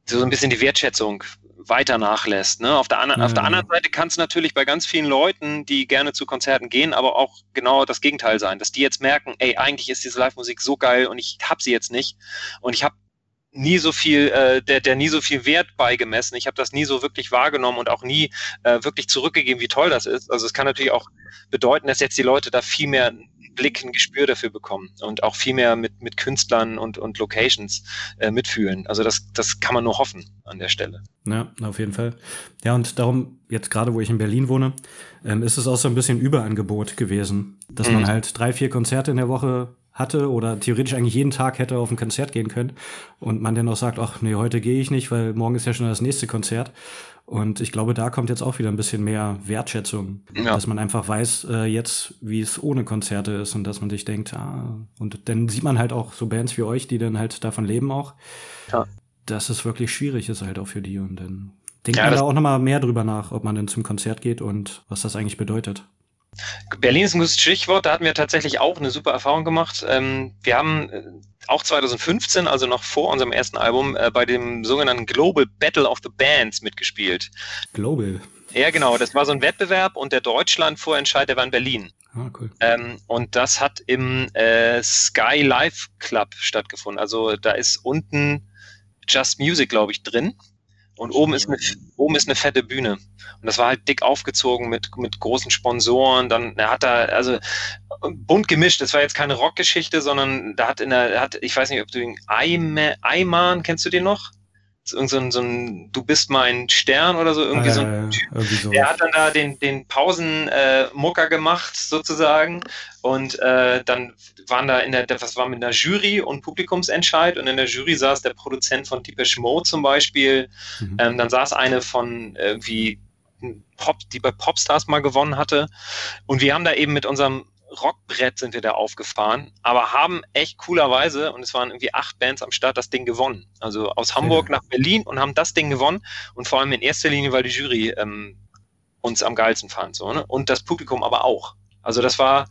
so ein bisschen die Wertschätzung weiter nachlässt. Ne? Auf, der an, ja. auf der anderen Seite kann es natürlich bei ganz vielen Leuten, die gerne zu Konzerten gehen, aber auch genau das Gegenteil sein, dass die jetzt merken, ey, eigentlich ist diese Live-Musik so geil und ich hab sie jetzt nicht und ich habe nie so viel, äh, der, der nie so viel Wert beigemessen. Ich habe das nie so wirklich wahrgenommen und auch nie äh, wirklich zurückgegeben, wie toll das ist. Also es kann natürlich auch bedeuten, dass jetzt die Leute da viel mehr Blick, ein Gespür dafür bekommen und auch viel mehr mit, mit Künstlern und, und Locations äh, mitfühlen. Also das, das kann man nur hoffen an der Stelle. Ja, auf jeden Fall. Ja, und darum, jetzt gerade wo ich in Berlin wohne, ähm, ist es auch so ein bisschen Überangebot gewesen, dass mhm. man halt drei, vier Konzerte in der Woche hatte oder theoretisch eigentlich jeden Tag hätte auf ein Konzert gehen können und man dann auch sagt, ach nee, heute gehe ich nicht, weil morgen ist ja schon das nächste Konzert. Und ich glaube, da kommt jetzt auch wieder ein bisschen mehr Wertschätzung, ja. dass man einfach weiß äh, jetzt, wie es ohne Konzerte ist und dass man sich denkt, ah, und dann sieht man halt auch so Bands wie euch, die dann halt davon leben auch, ja. dass es wirklich schwierig ist halt auch für die und dann denkt ja, man da auch nochmal mehr drüber nach, ob man denn zum Konzert geht und was das eigentlich bedeutet. Berlin ist ein gutes Stichwort. Da hatten wir tatsächlich auch eine super Erfahrung gemacht. Ähm, wir haben äh, auch 2015, also noch vor unserem ersten Album, äh, bei dem sogenannten Global Battle of the Bands mitgespielt. Global. Ja, genau. Das war so ein Wettbewerb und der Deutschland-Vorentscheid, der war in Berlin. Ah, cool. Ähm, und das hat im äh, Sky Live Club stattgefunden. Also da ist unten Just Music, glaube ich, drin. Und oben ist, eine, oben ist eine fette Bühne. Und das war halt dick aufgezogen mit, mit großen Sponsoren. Dann, er hat da, also bunt gemischt. Das war jetzt keine Rockgeschichte, sondern da hat in der, hat, ich weiß nicht, ob du den Ayman, kennst du den noch? Irgend so ein, so ein Du bist mein Stern oder so, irgendwie, ah, so ein Typ. Irgendwie so. Der hat dann da den, den Pausenmucker äh, gemacht, sozusagen. Und äh, dann waren da in der, das war mit einer Jury und Publikumsentscheid und in der Jury saß der Produzent von Depeche Mode zum Beispiel. Mhm. Ähm, dann saß eine von irgendwie Pop, die bei Popstars mal gewonnen hatte. Und wir haben da eben mit unserem Rockbrett sind wir da aufgefahren, aber haben echt coolerweise, und es waren irgendwie acht Bands am Start, das Ding gewonnen. Also aus Hamburg ja. nach Berlin und haben das Ding gewonnen und vor allem in erster Linie, weil die Jury ähm, uns am geilsten fand. So, ne? Und das Publikum aber auch. Also das war,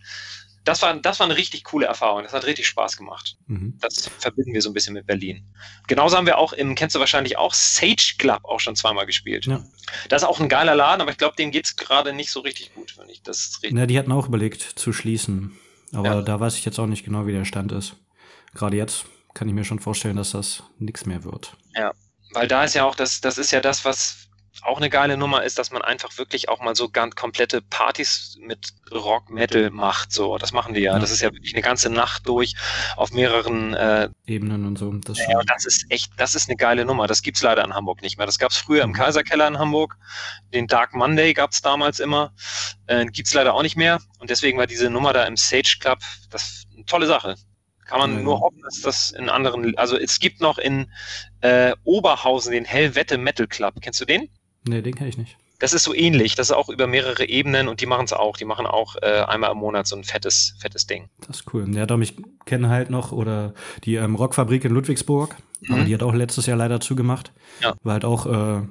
das war, das war eine richtig coole Erfahrung. Das hat richtig Spaß gemacht. Mhm. Das verbinden wir so ein bisschen mit Berlin. Genauso haben wir auch im, kennst du wahrscheinlich auch, Sage Club auch schon zweimal gespielt. Ja. Das ist auch ein geiler Laden, aber ich glaube, dem geht es gerade nicht so richtig gut, wenn ich das richtig. Ja, die hatten auch überlegt zu schließen. Aber ja. da weiß ich jetzt auch nicht genau, wie der Stand ist. Gerade jetzt kann ich mir schon vorstellen, dass das nichts mehr wird. Ja, weil da ist ja auch das, das ist ja das, was auch eine geile Nummer ist, dass man einfach wirklich auch mal so ganz komplette Partys mit Rock, Metal macht. So, das machen die ja. ja. Das ist ja wirklich eine ganze Nacht durch auf mehreren äh, Ebenen und so. Das ja, das ist echt, das ist eine geile Nummer. Das gibt's leider in Hamburg nicht mehr. Das gab's früher im mhm. Kaiserkeller in Hamburg. Den Dark Monday gab's damals immer. Äh, gibt's leider auch nicht mehr. Und deswegen war diese Nummer da im Sage Club das eine tolle Sache. Kann man ja. nur hoffen, dass das in anderen, also es gibt noch in äh, Oberhausen den Hellwette Metal Club. Kennst du den? Nee, den kenne ich nicht. Das ist so ähnlich. Das ist auch über mehrere Ebenen und die machen es auch. Die machen auch äh, einmal im Monat so ein fettes, fettes Ding. Das ist cool. Ja, darum, ich kenne halt noch oder die ähm, Rockfabrik in Ludwigsburg. Mhm. Aber die hat auch letztes Jahr leider zugemacht. Ja. War halt auch äh,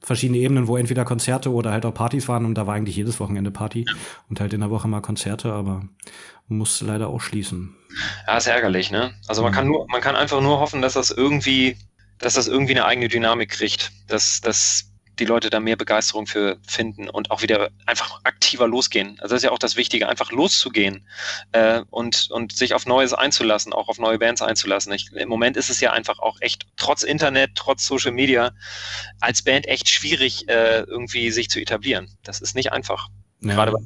verschiedene Ebenen, wo entweder Konzerte oder halt auch Partys waren und da war eigentlich jedes Wochenende Party ja. und halt in der Woche mal Konzerte, aber muss leider auch schließen. Ja, ist ärgerlich, ne? Also man kann nur, man kann einfach nur hoffen, dass das irgendwie, dass das irgendwie eine eigene Dynamik kriegt. Dass, dass die Leute da mehr Begeisterung für finden und auch wieder einfach aktiver losgehen. Also das ist ja auch das Wichtige, einfach loszugehen äh, und, und sich auf Neues einzulassen, auch auf neue Bands einzulassen. Ich, Im Moment ist es ja einfach auch echt, trotz Internet, trotz Social Media, als Band echt schwierig, äh, irgendwie sich zu etablieren. Das ist nicht einfach. Ja. Gerade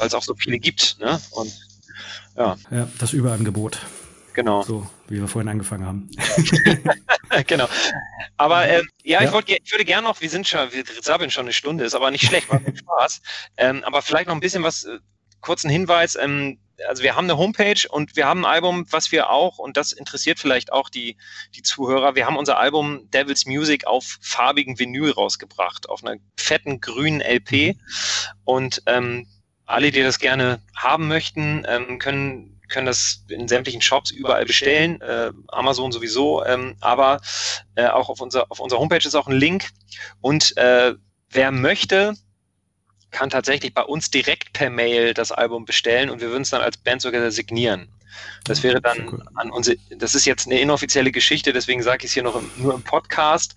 weil es auch so viele gibt. Ne? Und ja. ja, das Überangebot. Genau. So, wie wir vorhin angefangen haben. genau. Aber äh, ja, ja, Ich, wollt, ich würde gerne noch, wir sind schon, wir sabbeln schon eine Stunde, ist aber nicht schlecht, macht Spaß. Ähm, aber vielleicht noch ein bisschen was, äh, kurzen Hinweis. Ähm, also wir haben eine Homepage und wir haben ein Album, was wir auch, und das interessiert vielleicht auch die, die Zuhörer, wir haben unser Album Devil's Music auf farbigen Vinyl rausgebracht, auf einer fetten grünen LP. Mhm. Und ähm, alle, die das gerne haben möchten, ähm, können können das in sämtlichen Shops überall bestellen, äh, Amazon sowieso, ähm, aber äh, auch auf, unser, auf unserer Homepage ist auch ein Link. Und äh, wer möchte, kann tatsächlich bei uns direkt per Mail das Album bestellen und wir würden es dann als Band sogar signieren. Das wäre dann an unsere, das ist jetzt eine inoffizielle Geschichte, deswegen sage ich es hier noch im, nur im Podcast.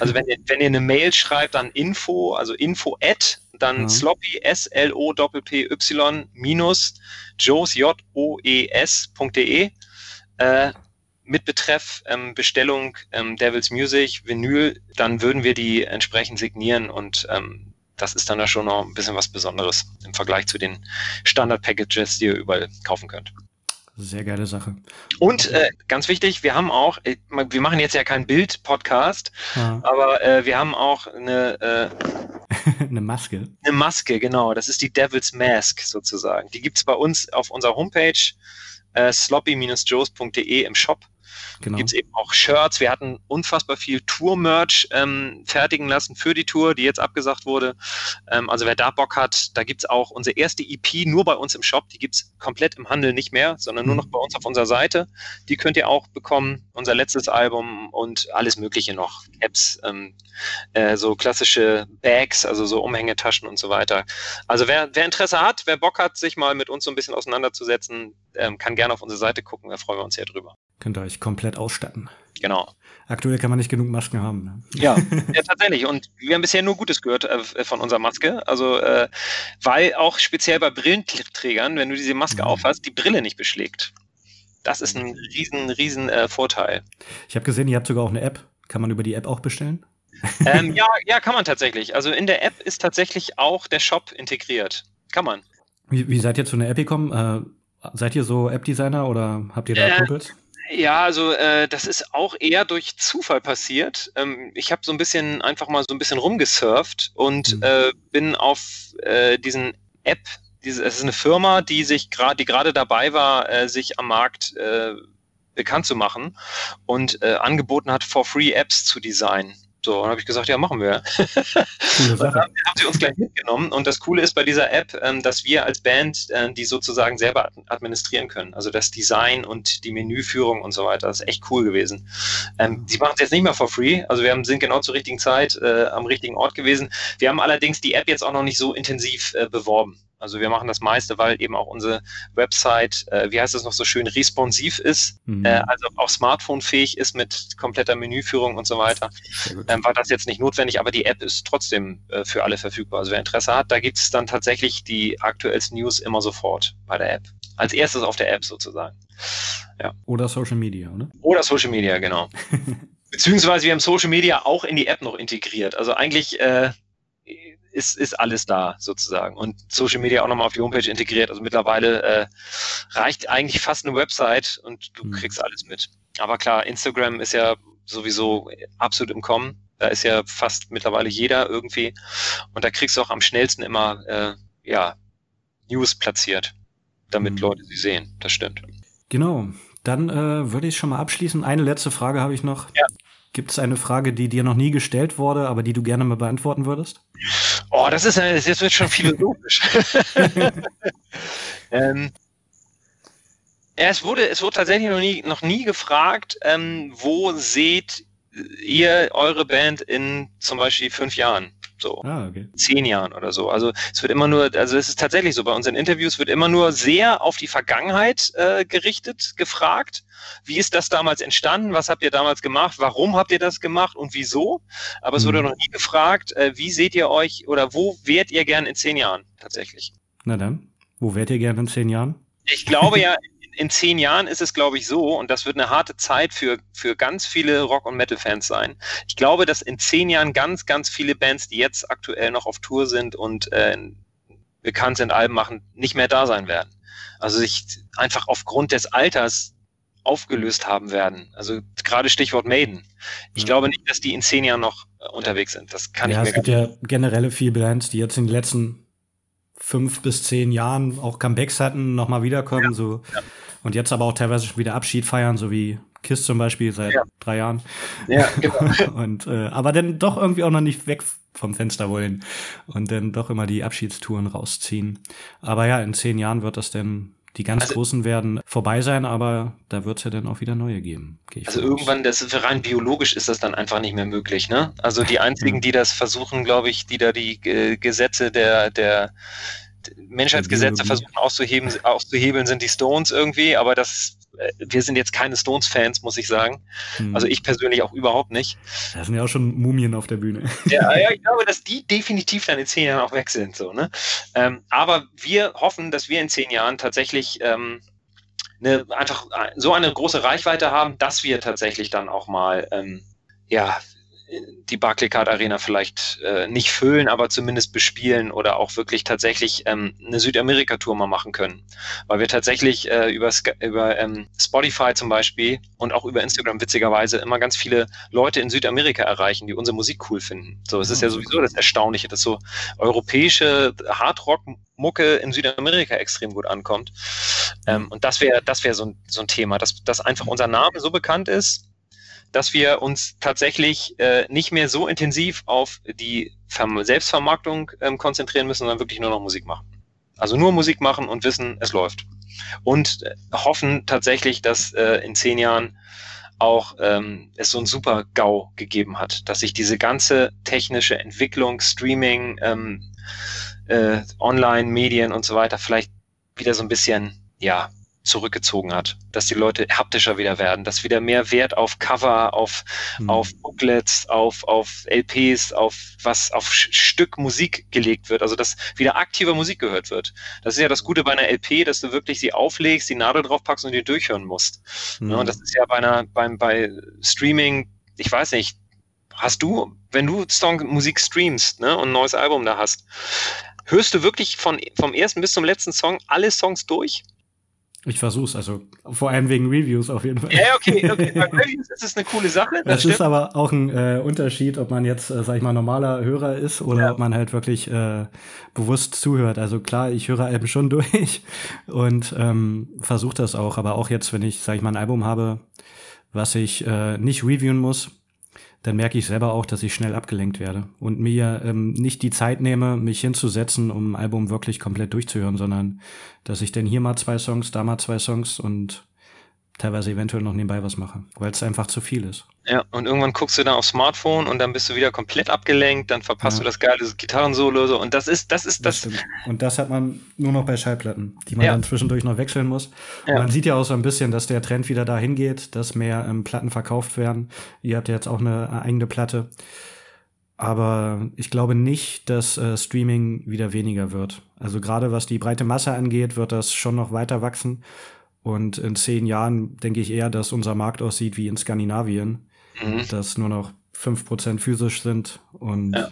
Also wenn ihr, wenn ihr eine Mail schreibt, dann info, also info at, dann ja. sloppy, S-L-O-P-P-Y minus joes, J-O-E-S.de äh, mit Betreff ähm, Bestellung ähm, Devil's Music, Vinyl, dann würden wir die entsprechend signieren und ähm, das ist dann da schon noch ein bisschen was Besonderes im Vergleich zu den Standard-Packages, die ihr überall kaufen könnt. Sehr geile Sache. Und äh, ganz wichtig, wir haben auch, äh, wir machen jetzt ja keinen Bild-Podcast, ja. aber äh, wir haben auch eine, äh, eine Maske. Eine Maske, genau. Das ist die Devil's Mask sozusagen. Die gibt es bei uns auf unserer Homepage äh, sloppy-joes.de im Shop. Genau. Gibt es eben auch Shirts. Wir hatten unfassbar viel Tour-Merch ähm, fertigen lassen für die Tour, die jetzt abgesagt wurde. Ähm, also wer da Bock hat, da gibt es auch unsere erste EP nur bei uns im Shop. Die gibt es komplett im Handel nicht mehr, sondern nur mhm. noch bei uns auf unserer Seite. Die könnt ihr auch bekommen. Unser letztes Album und alles Mögliche noch. Apps, ähm, äh, so klassische Bags, also so Umhängetaschen und so weiter. Also wer, wer Interesse hat, wer Bock hat, sich mal mit uns so ein bisschen auseinanderzusetzen, ähm, kann gerne auf unsere Seite gucken. Da freuen wir uns sehr drüber. Könnt ihr euch komplett ausstatten. Genau. Aktuell kann man nicht genug Masken haben. Ne? Ja, ja, tatsächlich. Und wir haben bisher nur Gutes gehört äh, von unserer Maske. Also, äh, weil auch speziell bei Brillenträgern, wenn du diese Maske mhm. aufhast, die Brille nicht beschlägt. Das ist ein riesen, riesen äh, Vorteil. Ich habe gesehen, ihr habt sogar auch eine App. Kann man über die App auch bestellen? Ähm, ja, ja, kann man tatsächlich. Also in der App ist tatsächlich auch der Shop integriert. Kann man. Wie, wie seid ihr zu einer App gekommen? Äh, seid ihr so App-Designer oder habt ihr da äh, Kumpels? Ja, also äh, das ist auch eher durch Zufall passiert. Ähm, ich habe so ein bisschen einfach mal so ein bisschen rumgesurft und mhm. äh, bin auf äh, diesen App, diese, es ist eine Firma, die sich gerade, die gerade dabei war, äh, sich am Markt äh, bekannt zu machen und äh, angeboten hat, for free Apps zu designen. So, dann habe ich gesagt, ja, machen wir. Coole Sache. dann haben sie uns gleich mitgenommen. Und das Coole ist bei dieser App, ähm, dass wir als Band äh, die sozusagen selber administrieren können. Also das Design und die Menüführung und so weiter. Das ist echt cool gewesen. Ähm, die machen es jetzt nicht mehr for free. Also wir haben, sind genau zur richtigen Zeit äh, am richtigen Ort gewesen. Wir haben allerdings die App jetzt auch noch nicht so intensiv äh, beworben. Also wir machen das meiste, weil eben auch unsere Website, äh, wie heißt das noch so schön, responsiv ist, mhm. äh, also auch smartphone-fähig ist mit kompletter Menüführung und so weiter. Ähm, war das jetzt nicht notwendig, aber die App ist trotzdem äh, für alle verfügbar. Also wer Interesse hat, da gibt es dann tatsächlich die aktuellsten News immer sofort bei der App. Als erstes auf der App sozusagen. Ja. Oder Social Media, oder? Oder Social Media, genau. Beziehungsweise wir haben Social Media auch in die App noch integriert. Also eigentlich äh, ist, ist alles da sozusagen. Und Social Media auch nochmal auf die Homepage integriert. Also mittlerweile äh, reicht eigentlich fast eine Website und du mhm. kriegst alles mit. Aber klar, Instagram ist ja sowieso absolut im Kommen. Da ist ja fast mittlerweile jeder irgendwie. Und da kriegst du auch am schnellsten immer äh, ja, News platziert, damit mhm. Leute sie sehen. Das stimmt. Genau. Dann äh, würde ich schon mal abschließen. Eine letzte Frage habe ich noch. Ja. Gibt es eine Frage, die dir noch nie gestellt wurde, aber die du gerne mal beantworten würdest? Oh, das ist jetzt wird schon philosophisch. ähm, ja, es wurde, es wurde tatsächlich noch nie, noch nie gefragt, ähm, wo seht ihr eure Band in zum Beispiel fünf Jahren? So ah, okay. zehn Jahren oder so. Also es wird immer nur, also es ist tatsächlich so, bei unseren Interviews wird immer nur sehr auf die Vergangenheit äh, gerichtet, gefragt. Wie ist das damals entstanden? Was habt ihr damals gemacht? Warum habt ihr das gemacht und wieso? Aber es wurde mhm. noch nie gefragt, äh, wie seht ihr euch oder wo wärt ihr gern in zehn Jahren tatsächlich? Na dann, wo wärt ihr gern in zehn Jahren? Ich glaube ja, in zehn Jahren ist es, glaube ich, so, und das wird eine harte Zeit für, für ganz viele Rock- und Metal-Fans sein. Ich glaube, dass in zehn Jahren ganz, ganz viele Bands, die jetzt aktuell noch auf Tour sind und äh, bekannt sind, Alben machen, nicht mehr da sein werden. Also sich einfach aufgrund des Alters aufgelöst haben werden. Also gerade Stichwort Maiden. Ich ja. glaube nicht, dass die in zehn Jahren noch äh, unterwegs sind. Das kann ja, ich mir Es gibt ja generelle viele Bands, die jetzt in den letzten fünf bis zehn Jahren auch Comebacks hatten, nochmal wiederkommen. Ja. So. Ja. Und jetzt aber auch teilweise schon wieder Abschied feiern, so wie Kiss zum Beispiel seit ja. drei Jahren. Ja, genau. und, äh, aber dann doch irgendwie auch noch nicht weg vom Fenster wollen und dann doch immer die Abschiedstouren rausziehen. Aber ja, in zehn Jahren wird das dann die ganz also, Großen werden vorbei sein, aber da wird es ja dann auch wieder neue geben. also irgendwann, das ist rein biologisch ist das dann einfach nicht mehr möglich, ne? Also die einzigen, die das versuchen, glaube ich, die da die äh, Gesetze der, der Menschheitsgesetze versuchen auszuheben, auszuhebeln, sind die Stones irgendwie, aber das, äh, wir sind jetzt keine Stones-Fans, muss ich sagen. Hm. Also ich persönlich auch überhaupt nicht. Da sind ja auch schon Mumien auf der Bühne. Ja, ja ich glaube, dass die definitiv dann in zehn Jahren auch weg sind. So, ne? Ähm, aber wir hoffen, dass wir in zehn Jahren tatsächlich ähm, eine, einfach so eine große Reichweite haben, dass wir tatsächlich dann auch mal ähm, ja, die Barclaycard Arena vielleicht äh, nicht füllen, aber zumindest bespielen oder auch wirklich tatsächlich ähm, eine Südamerika-Tour mal machen können. Weil wir tatsächlich äh, über, über ähm, Spotify zum Beispiel und auch über Instagram witzigerweise immer ganz viele Leute in Südamerika erreichen, die unsere Musik cool finden. So, es ist ja sowieso das Erstaunliche, dass so europäische Hardrock-Mucke in Südamerika extrem gut ankommt. Ähm, und das wäre das wäre so ein, so ein Thema, dass, dass einfach unser Name so bekannt ist, dass wir uns tatsächlich äh, nicht mehr so intensiv auf die Ver Selbstvermarktung ähm, konzentrieren müssen, sondern wirklich nur noch Musik machen. Also nur Musik machen und wissen, es läuft. Und äh, hoffen tatsächlich, dass äh, in zehn Jahren auch ähm, es so ein super GAU gegeben hat, dass sich diese ganze technische Entwicklung, Streaming, ähm, äh, Online-Medien und so weiter vielleicht wieder so ein bisschen, ja, zurückgezogen hat, dass die Leute haptischer wieder werden, dass wieder mehr Wert auf Cover, auf, mhm. auf Booklets, auf, auf LPs, auf was, auf Stück Musik gelegt wird, also dass wieder aktiver Musik gehört wird. Das ist ja das Gute bei einer LP, dass du wirklich sie auflegst, die Nadel draufpackst und die durchhören musst. Mhm. Und das ist ja bei einer, beim, bei Streaming, ich weiß nicht, hast du, wenn du Song Musik streamst, ne, und ein neues Album da hast, hörst du wirklich von, vom ersten bis zum letzten Song alle Songs durch? Ich versuch's, also vor allem wegen Reviews auf jeden Fall. Ja, okay, okay. Bei Reviews ist es eine coole Sache. Das, das ist aber auch ein äh, Unterschied, ob man jetzt, äh, sag ich mal, normaler Hörer ist oder ja. ob man halt wirklich äh, bewusst zuhört. Also klar, ich höre Alben schon durch und ähm, versuche das auch, aber auch jetzt, wenn ich, sag ich mal, ein Album habe, was ich äh, nicht reviewen muss, dann merke ich selber auch, dass ich schnell abgelenkt werde und mir ähm, nicht die Zeit nehme, mich hinzusetzen, um ein Album wirklich komplett durchzuhören, sondern dass ich dann hier mal zwei Songs, da mal zwei Songs und teilweise eventuell noch nebenbei was mache, weil es einfach zu viel ist. Ja, und irgendwann guckst du dann aufs Smartphone und dann bist du wieder komplett abgelenkt, dann verpasst ja. du das geile Gitarrensolo so und das ist das ist das. das und das hat man nur noch bei Schallplatten, die man ja. dann zwischendurch noch wechseln muss. Ja. Und man sieht ja auch so ein bisschen, dass der Trend wieder dahin geht, dass mehr ähm, Platten verkauft werden. Ihr habt ja jetzt auch eine eigene Platte. Aber ich glaube nicht, dass äh, Streaming wieder weniger wird. Also gerade was die breite Masse angeht, wird das schon noch weiter wachsen. Und in zehn Jahren denke ich eher, dass unser Markt aussieht wie in Skandinavien, mhm. dass nur noch fünf Prozent physisch sind und ja.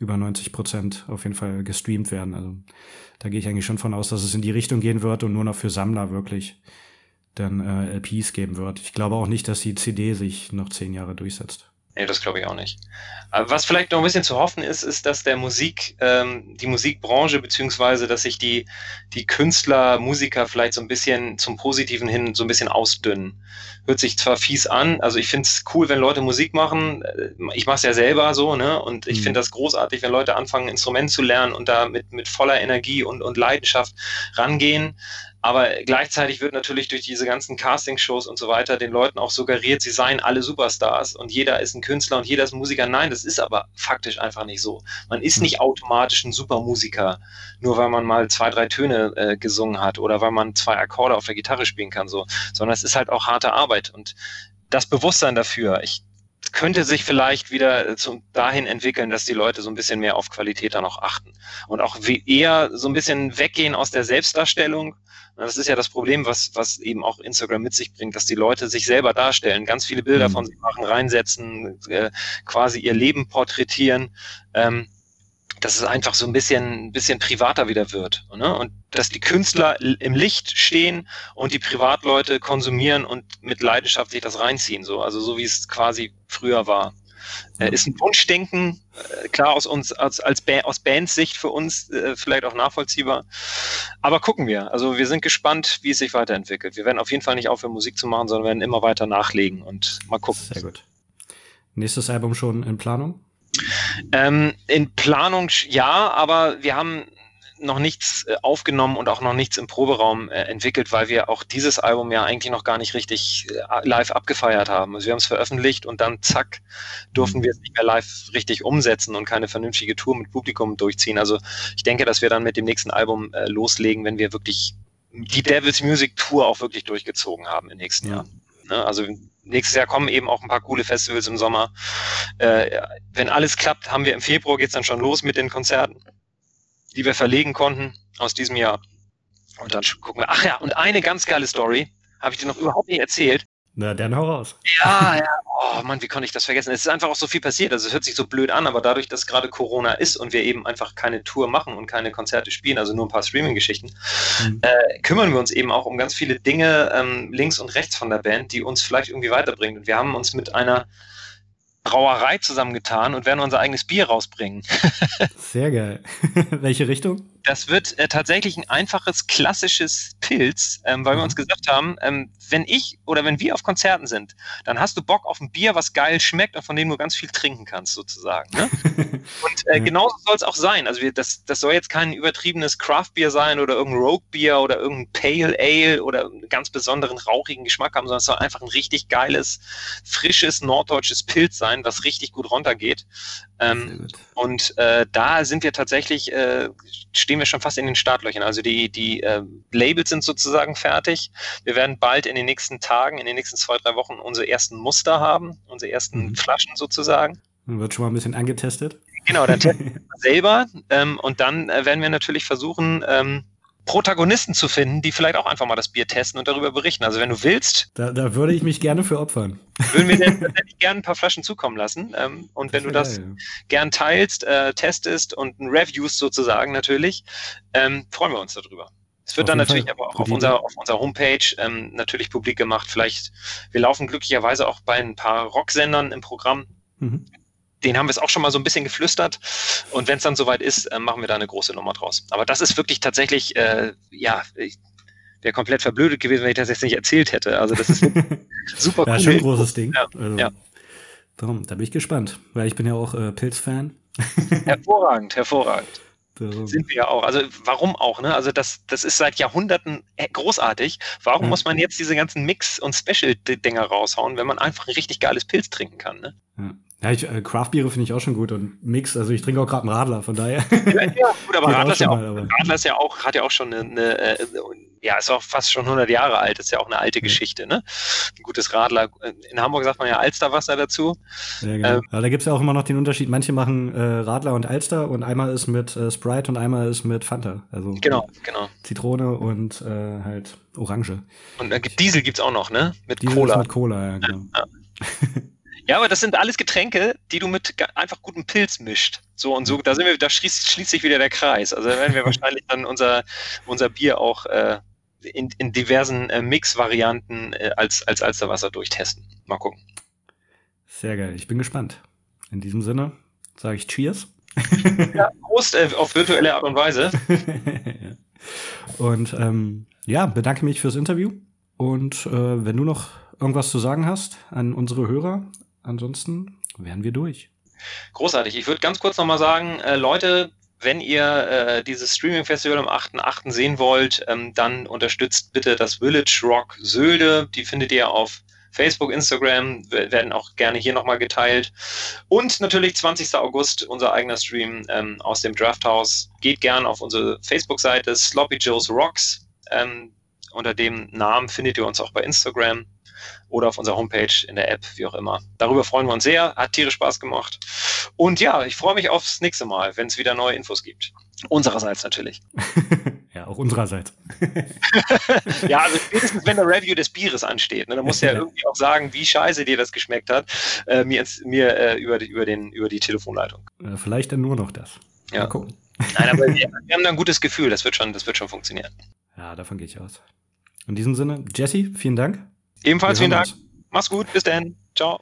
über 90 Prozent auf jeden Fall gestreamt werden. Also da gehe ich eigentlich schon von aus, dass es in die Richtung gehen wird und nur noch für Sammler wirklich dann äh, LPs geben wird. Ich glaube auch nicht, dass die CD sich noch zehn Jahre durchsetzt. Nee, das glaube ich auch nicht. Aber was vielleicht noch ein bisschen zu hoffen ist, ist, dass der Musik, ähm, die Musikbranche, beziehungsweise dass sich die, die Künstler, Musiker vielleicht so ein bisschen zum Positiven hin so ein bisschen ausdünnen. Hört sich zwar fies an, also ich finde es cool, wenn Leute Musik machen. Ich mache es ja selber so, ne? Und ich mhm. finde das großartig, wenn Leute anfangen, Instrument zu lernen und da mit, mit voller Energie und, und Leidenschaft rangehen. Aber gleichzeitig wird natürlich durch diese ganzen Castingshows und so weiter den Leuten auch suggeriert, sie seien alle Superstars und jeder ist ein Künstler und jeder ist ein Musiker. Nein, das ist aber faktisch einfach nicht so. Man ist nicht automatisch ein Supermusiker, nur weil man mal zwei, drei Töne äh, gesungen hat oder weil man zwei Akkorde auf der Gitarre spielen kann, so, sondern es ist halt auch harte Arbeit und das Bewusstsein dafür. Ich könnte sich vielleicht wieder zum, dahin entwickeln, dass die Leute so ein bisschen mehr auf Qualität dann auch achten und auch eher so ein bisschen weggehen aus der Selbstdarstellung das ist ja das Problem, was, was eben auch Instagram mit sich bringt, dass die Leute sich selber darstellen, ganz viele Bilder mhm. von sich machen, reinsetzen, äh, quasi ihr Leben porträtieren. Ähm, dass es einfach so ein bisschen, ein bisschen privater wieder wird. Ne? Und dass die Künstler im Licht stehen und die Privatleute konsumieren und mit Leidenschaft sich das reinziehen. So. Also so wie es quasi früher war. Äh, ist ein Wunschdenken, äh, klar aus uns, als, als ba aus Bands Sicht für uns äh, vielleicht auch nachvollziehbar. Aber gucken wir. Also wir sind gespannt, wie es sich weiterentwickelt. Wir werden auf jeden Fall nicht aufhören, Musik zu machen, sondern werden immer weiter nachlegen und mal gucken. Sehr gut. Nächstes Album schon in Planung? Ähm, in Planung ja, aber wir haben noch nichts äh, aufgenommen und auch noch nichts im Proberaum äh, entwickelt, weil wir auch dieses Album ja eigentlich noch gar nicht richtig äh, live abgefeiert haben. Also wir haben es veröffentlicht und dann zack, durften wir es nicht mehr live richtig umsetzen und keine vernünftige Tour mit Publikum durchziehen. Also ich denke, dass wir dann mit dem nächsten Album loslegen, wenn wir wirklich die Devils Music Tour auch wirklich durchgezogen haben im nächsten ja. Jahr. Ne? Also nächstes Jahr kommen eben auch ein paar coole Festivals im Sommer. Wenn alles klappt, haben wir im Februar geht's dann schon los mit den Konzerten die wir verlegen konnten aus diesem Jahr. Und dann gucken wir. Ach ja, und eine ganz geile Story habe ich dir noch überhaupt nicht erzählt. Na, dann hau raus. Ja, ja. Oh Mann, wie konnte ich das vergessen? Es ist einfach auch so viel passiert. Also es hört sich so blöd an, aber dadurch, dass gerade Corona ist und wir eben einfach keine Tour machen und keine Konzerte spielen, also nur ein paar Streaming-Geschichten, mhm. äh, kümmern wir uns eben auch um ganz viele Dinge ähm, links und rechts von der Band, die uns vielleicht irgendwie weiterbringen. Und wir haben uns mit einer Brauerei zusammengetan und werden unser eigenes Bier rausbringen. Sehr geil. Welche Richtung? Das wird äh, tatsächlich ein einfaches, klassisches Pilz, ähm, weil mhm. wir uns gesagt haben, ähm, wenn ich oder wenn wir auf Konzerten sind, dann hast du Bock auf ein Bier, was geil schmeckt und von dem du ganz viel trinken kannst, sozusagen. Ne? und äh, ja. genauso soll es auch sein. Also wir, das, das soll jetzt kein übertriebenes Craft-Bier sein oder irgendein Rogue-Bier oder irgendein Pale Ale oder einen ganz besonderen rauchigen Geschmack haben, sondern es soll einfach ein richtig geiles, frisches, norddeutsches Pilz sein, was richtig gut runtergeht. Ähm, und äh, da sind wir tatsächlich, äh, stehen wir schon fast in den Startlöchern. Also die, die äh, Labels sind sozusagen fertig. Wir werden bald in den nächsten Tagen, in den nächsten zwei, drei Wochen unsere ersten Muster haben, unsere ersten mhm. Flaschen sozusagen. Wird schon mal ein bisschen angetestet. Genau, dann testen wir selber ähm, und dann äh, werden wir natürlich versuchen, ähm, Protagonisten zu finden, die vielleicht auch einfach mal das Bier testen und darüber berichten. Also wenn du willst. Da, da würde ich mich gerne für opfern. Würden wir dir gerne ein paar Flaschen zukommen lassen. Ähm, und wenn du das geil, gern teilst, äh, testest und ein Reviews sozusagen natürlich, ähm, freuen wir uns darüber. Es wird auf dann natürlich Fall. aber auch auf unserer, auf unserer Homepage ähm, natürlich publik gemacht. Vielleicht, wir laufen glücklicherweise auch bei ein paar Rocksendern im Programm. Mhm den haben wir es auch schon mal so ein bisschen geflüstert. Und wenn es dann soweit ist, äh, machen wir da eine große Nummer draus. Aber das ist wirklich tatsächlich, äh, ja, ich wäre komplett verblödet gewesen, wenn ich das jetzt nicht erzählt hätte. Also das ist super cool. Ja, schon ein großes Ding. Ja, also, ja. Darum, da bin ich gespannt, weil ich bin ja auch äh, Pilz-Fan. hervorragend, hervorragend. Darum. Sind wir ja auch. Also warum auch? Ne? Also das, das ist seit Jahrhunderten äh, großartig. Warum ja. muss man jetzt diese ganzen Mix- und Special-Dinger raushauen, wenn man einfach ein richtig geiles Pilz trinken kann? Ne? Ja. Ja, ich, äh, Craft-Biere finde ich auch schon gut und Mix, also ich trinke auch gerade einen Radler, von daher. Ja, ja gut, aber Radler, ist ja, auch, mal, Radler ist ja auch, hat ja auch schon eine, eine, äh, ja, ist auch fast schon 100 Jahre alt, ist ja auch eine alte ja. Geschichte, ne? Ein gutes Radler. In Hamburg sagt man ja Alsterwasser dazu. Ja, genau. Ähm, ja, da gibt's ja auch immer noch den Unterschied, manche machen äh, Radler und Alster und einmal ist mit äh, Sprite und einmal ist mit Fanta. Also genau, genau. Zitrone und äh, halt Orange. Und äh, Diesel gibt's auch noch, ne? Mit Diesel Cola. mit Cola, ja, genau. Ja. Ja, aber das sind alles Getränke, die du mit einfach gutem Pilz mischt. So und so, da sind wir, da schließt, schließt sich wieder der Kreis. Also werden wir wahrscheinlich dann unser, unser Bier auch äh, in, in diversen äh, Mix-Varianten äh, als, als Alsterwasser durchtesten. Mal gucken. Sehr geil, ich bin gespannt. In diesem Sinne sage ich Cheers. Ja, Prost äh, auf virtuelle Art und Weise. und ähm, ja, bedanke mich fürs Interview. Und äh, wenn du noch irgendwas zu sagen hast an unsere Hörer, ansonsten wären wir durch. Großartig. Ich würde ganz kurz nochmal sagen, äh, Leute, wenn ihr äh, dieses Streaming-Festival am 8.8. sehen wollt, ähm, dann unterstützt bitte das Village Rock Sölde. Die findet ihr auf Facebook, Instagram, werden auch gerne hier nochmal geteilt. Und natürlich 20. August, unser eigener Stream ähm, aus dem Drafthouse. Geht gern auf unsere Facebook-Seite Sloppy Joe's Rocks. Ähm, unter dem Namen findet ihr uns auch bei Instagram oder auf unserer Homepage, in der App, wie auch immer. Darüber freuen wir uns sehr, hat tierisch Spaß gemacht. Und ja, ich freue mich aufs nächste Mal, wenn es wieder neue Infos gibt. Unsererseits natürlich. ja, auch unsererseits. ja, also spätestens wenn der Review des Bieres ansteht, ne, dann musst du ja irgendwie auch sagen, wie scheiße dir das geschmeckt hat, äh, mir, mir äh, über, die, über, den, über die Telefonleitung. Äh, vielleicht dann nur noch das. Ja. Mal gucken. Nein, aber wir, wir haben da ein gutes Gefühl, das wird schon, das wird schon funktionieren. Ja, davon gehe ich aus. In diesem Sinne, Jesse, vielen Dank. Ebenfalls vielen Dank. Mach's gut. Bis dann. Ciao.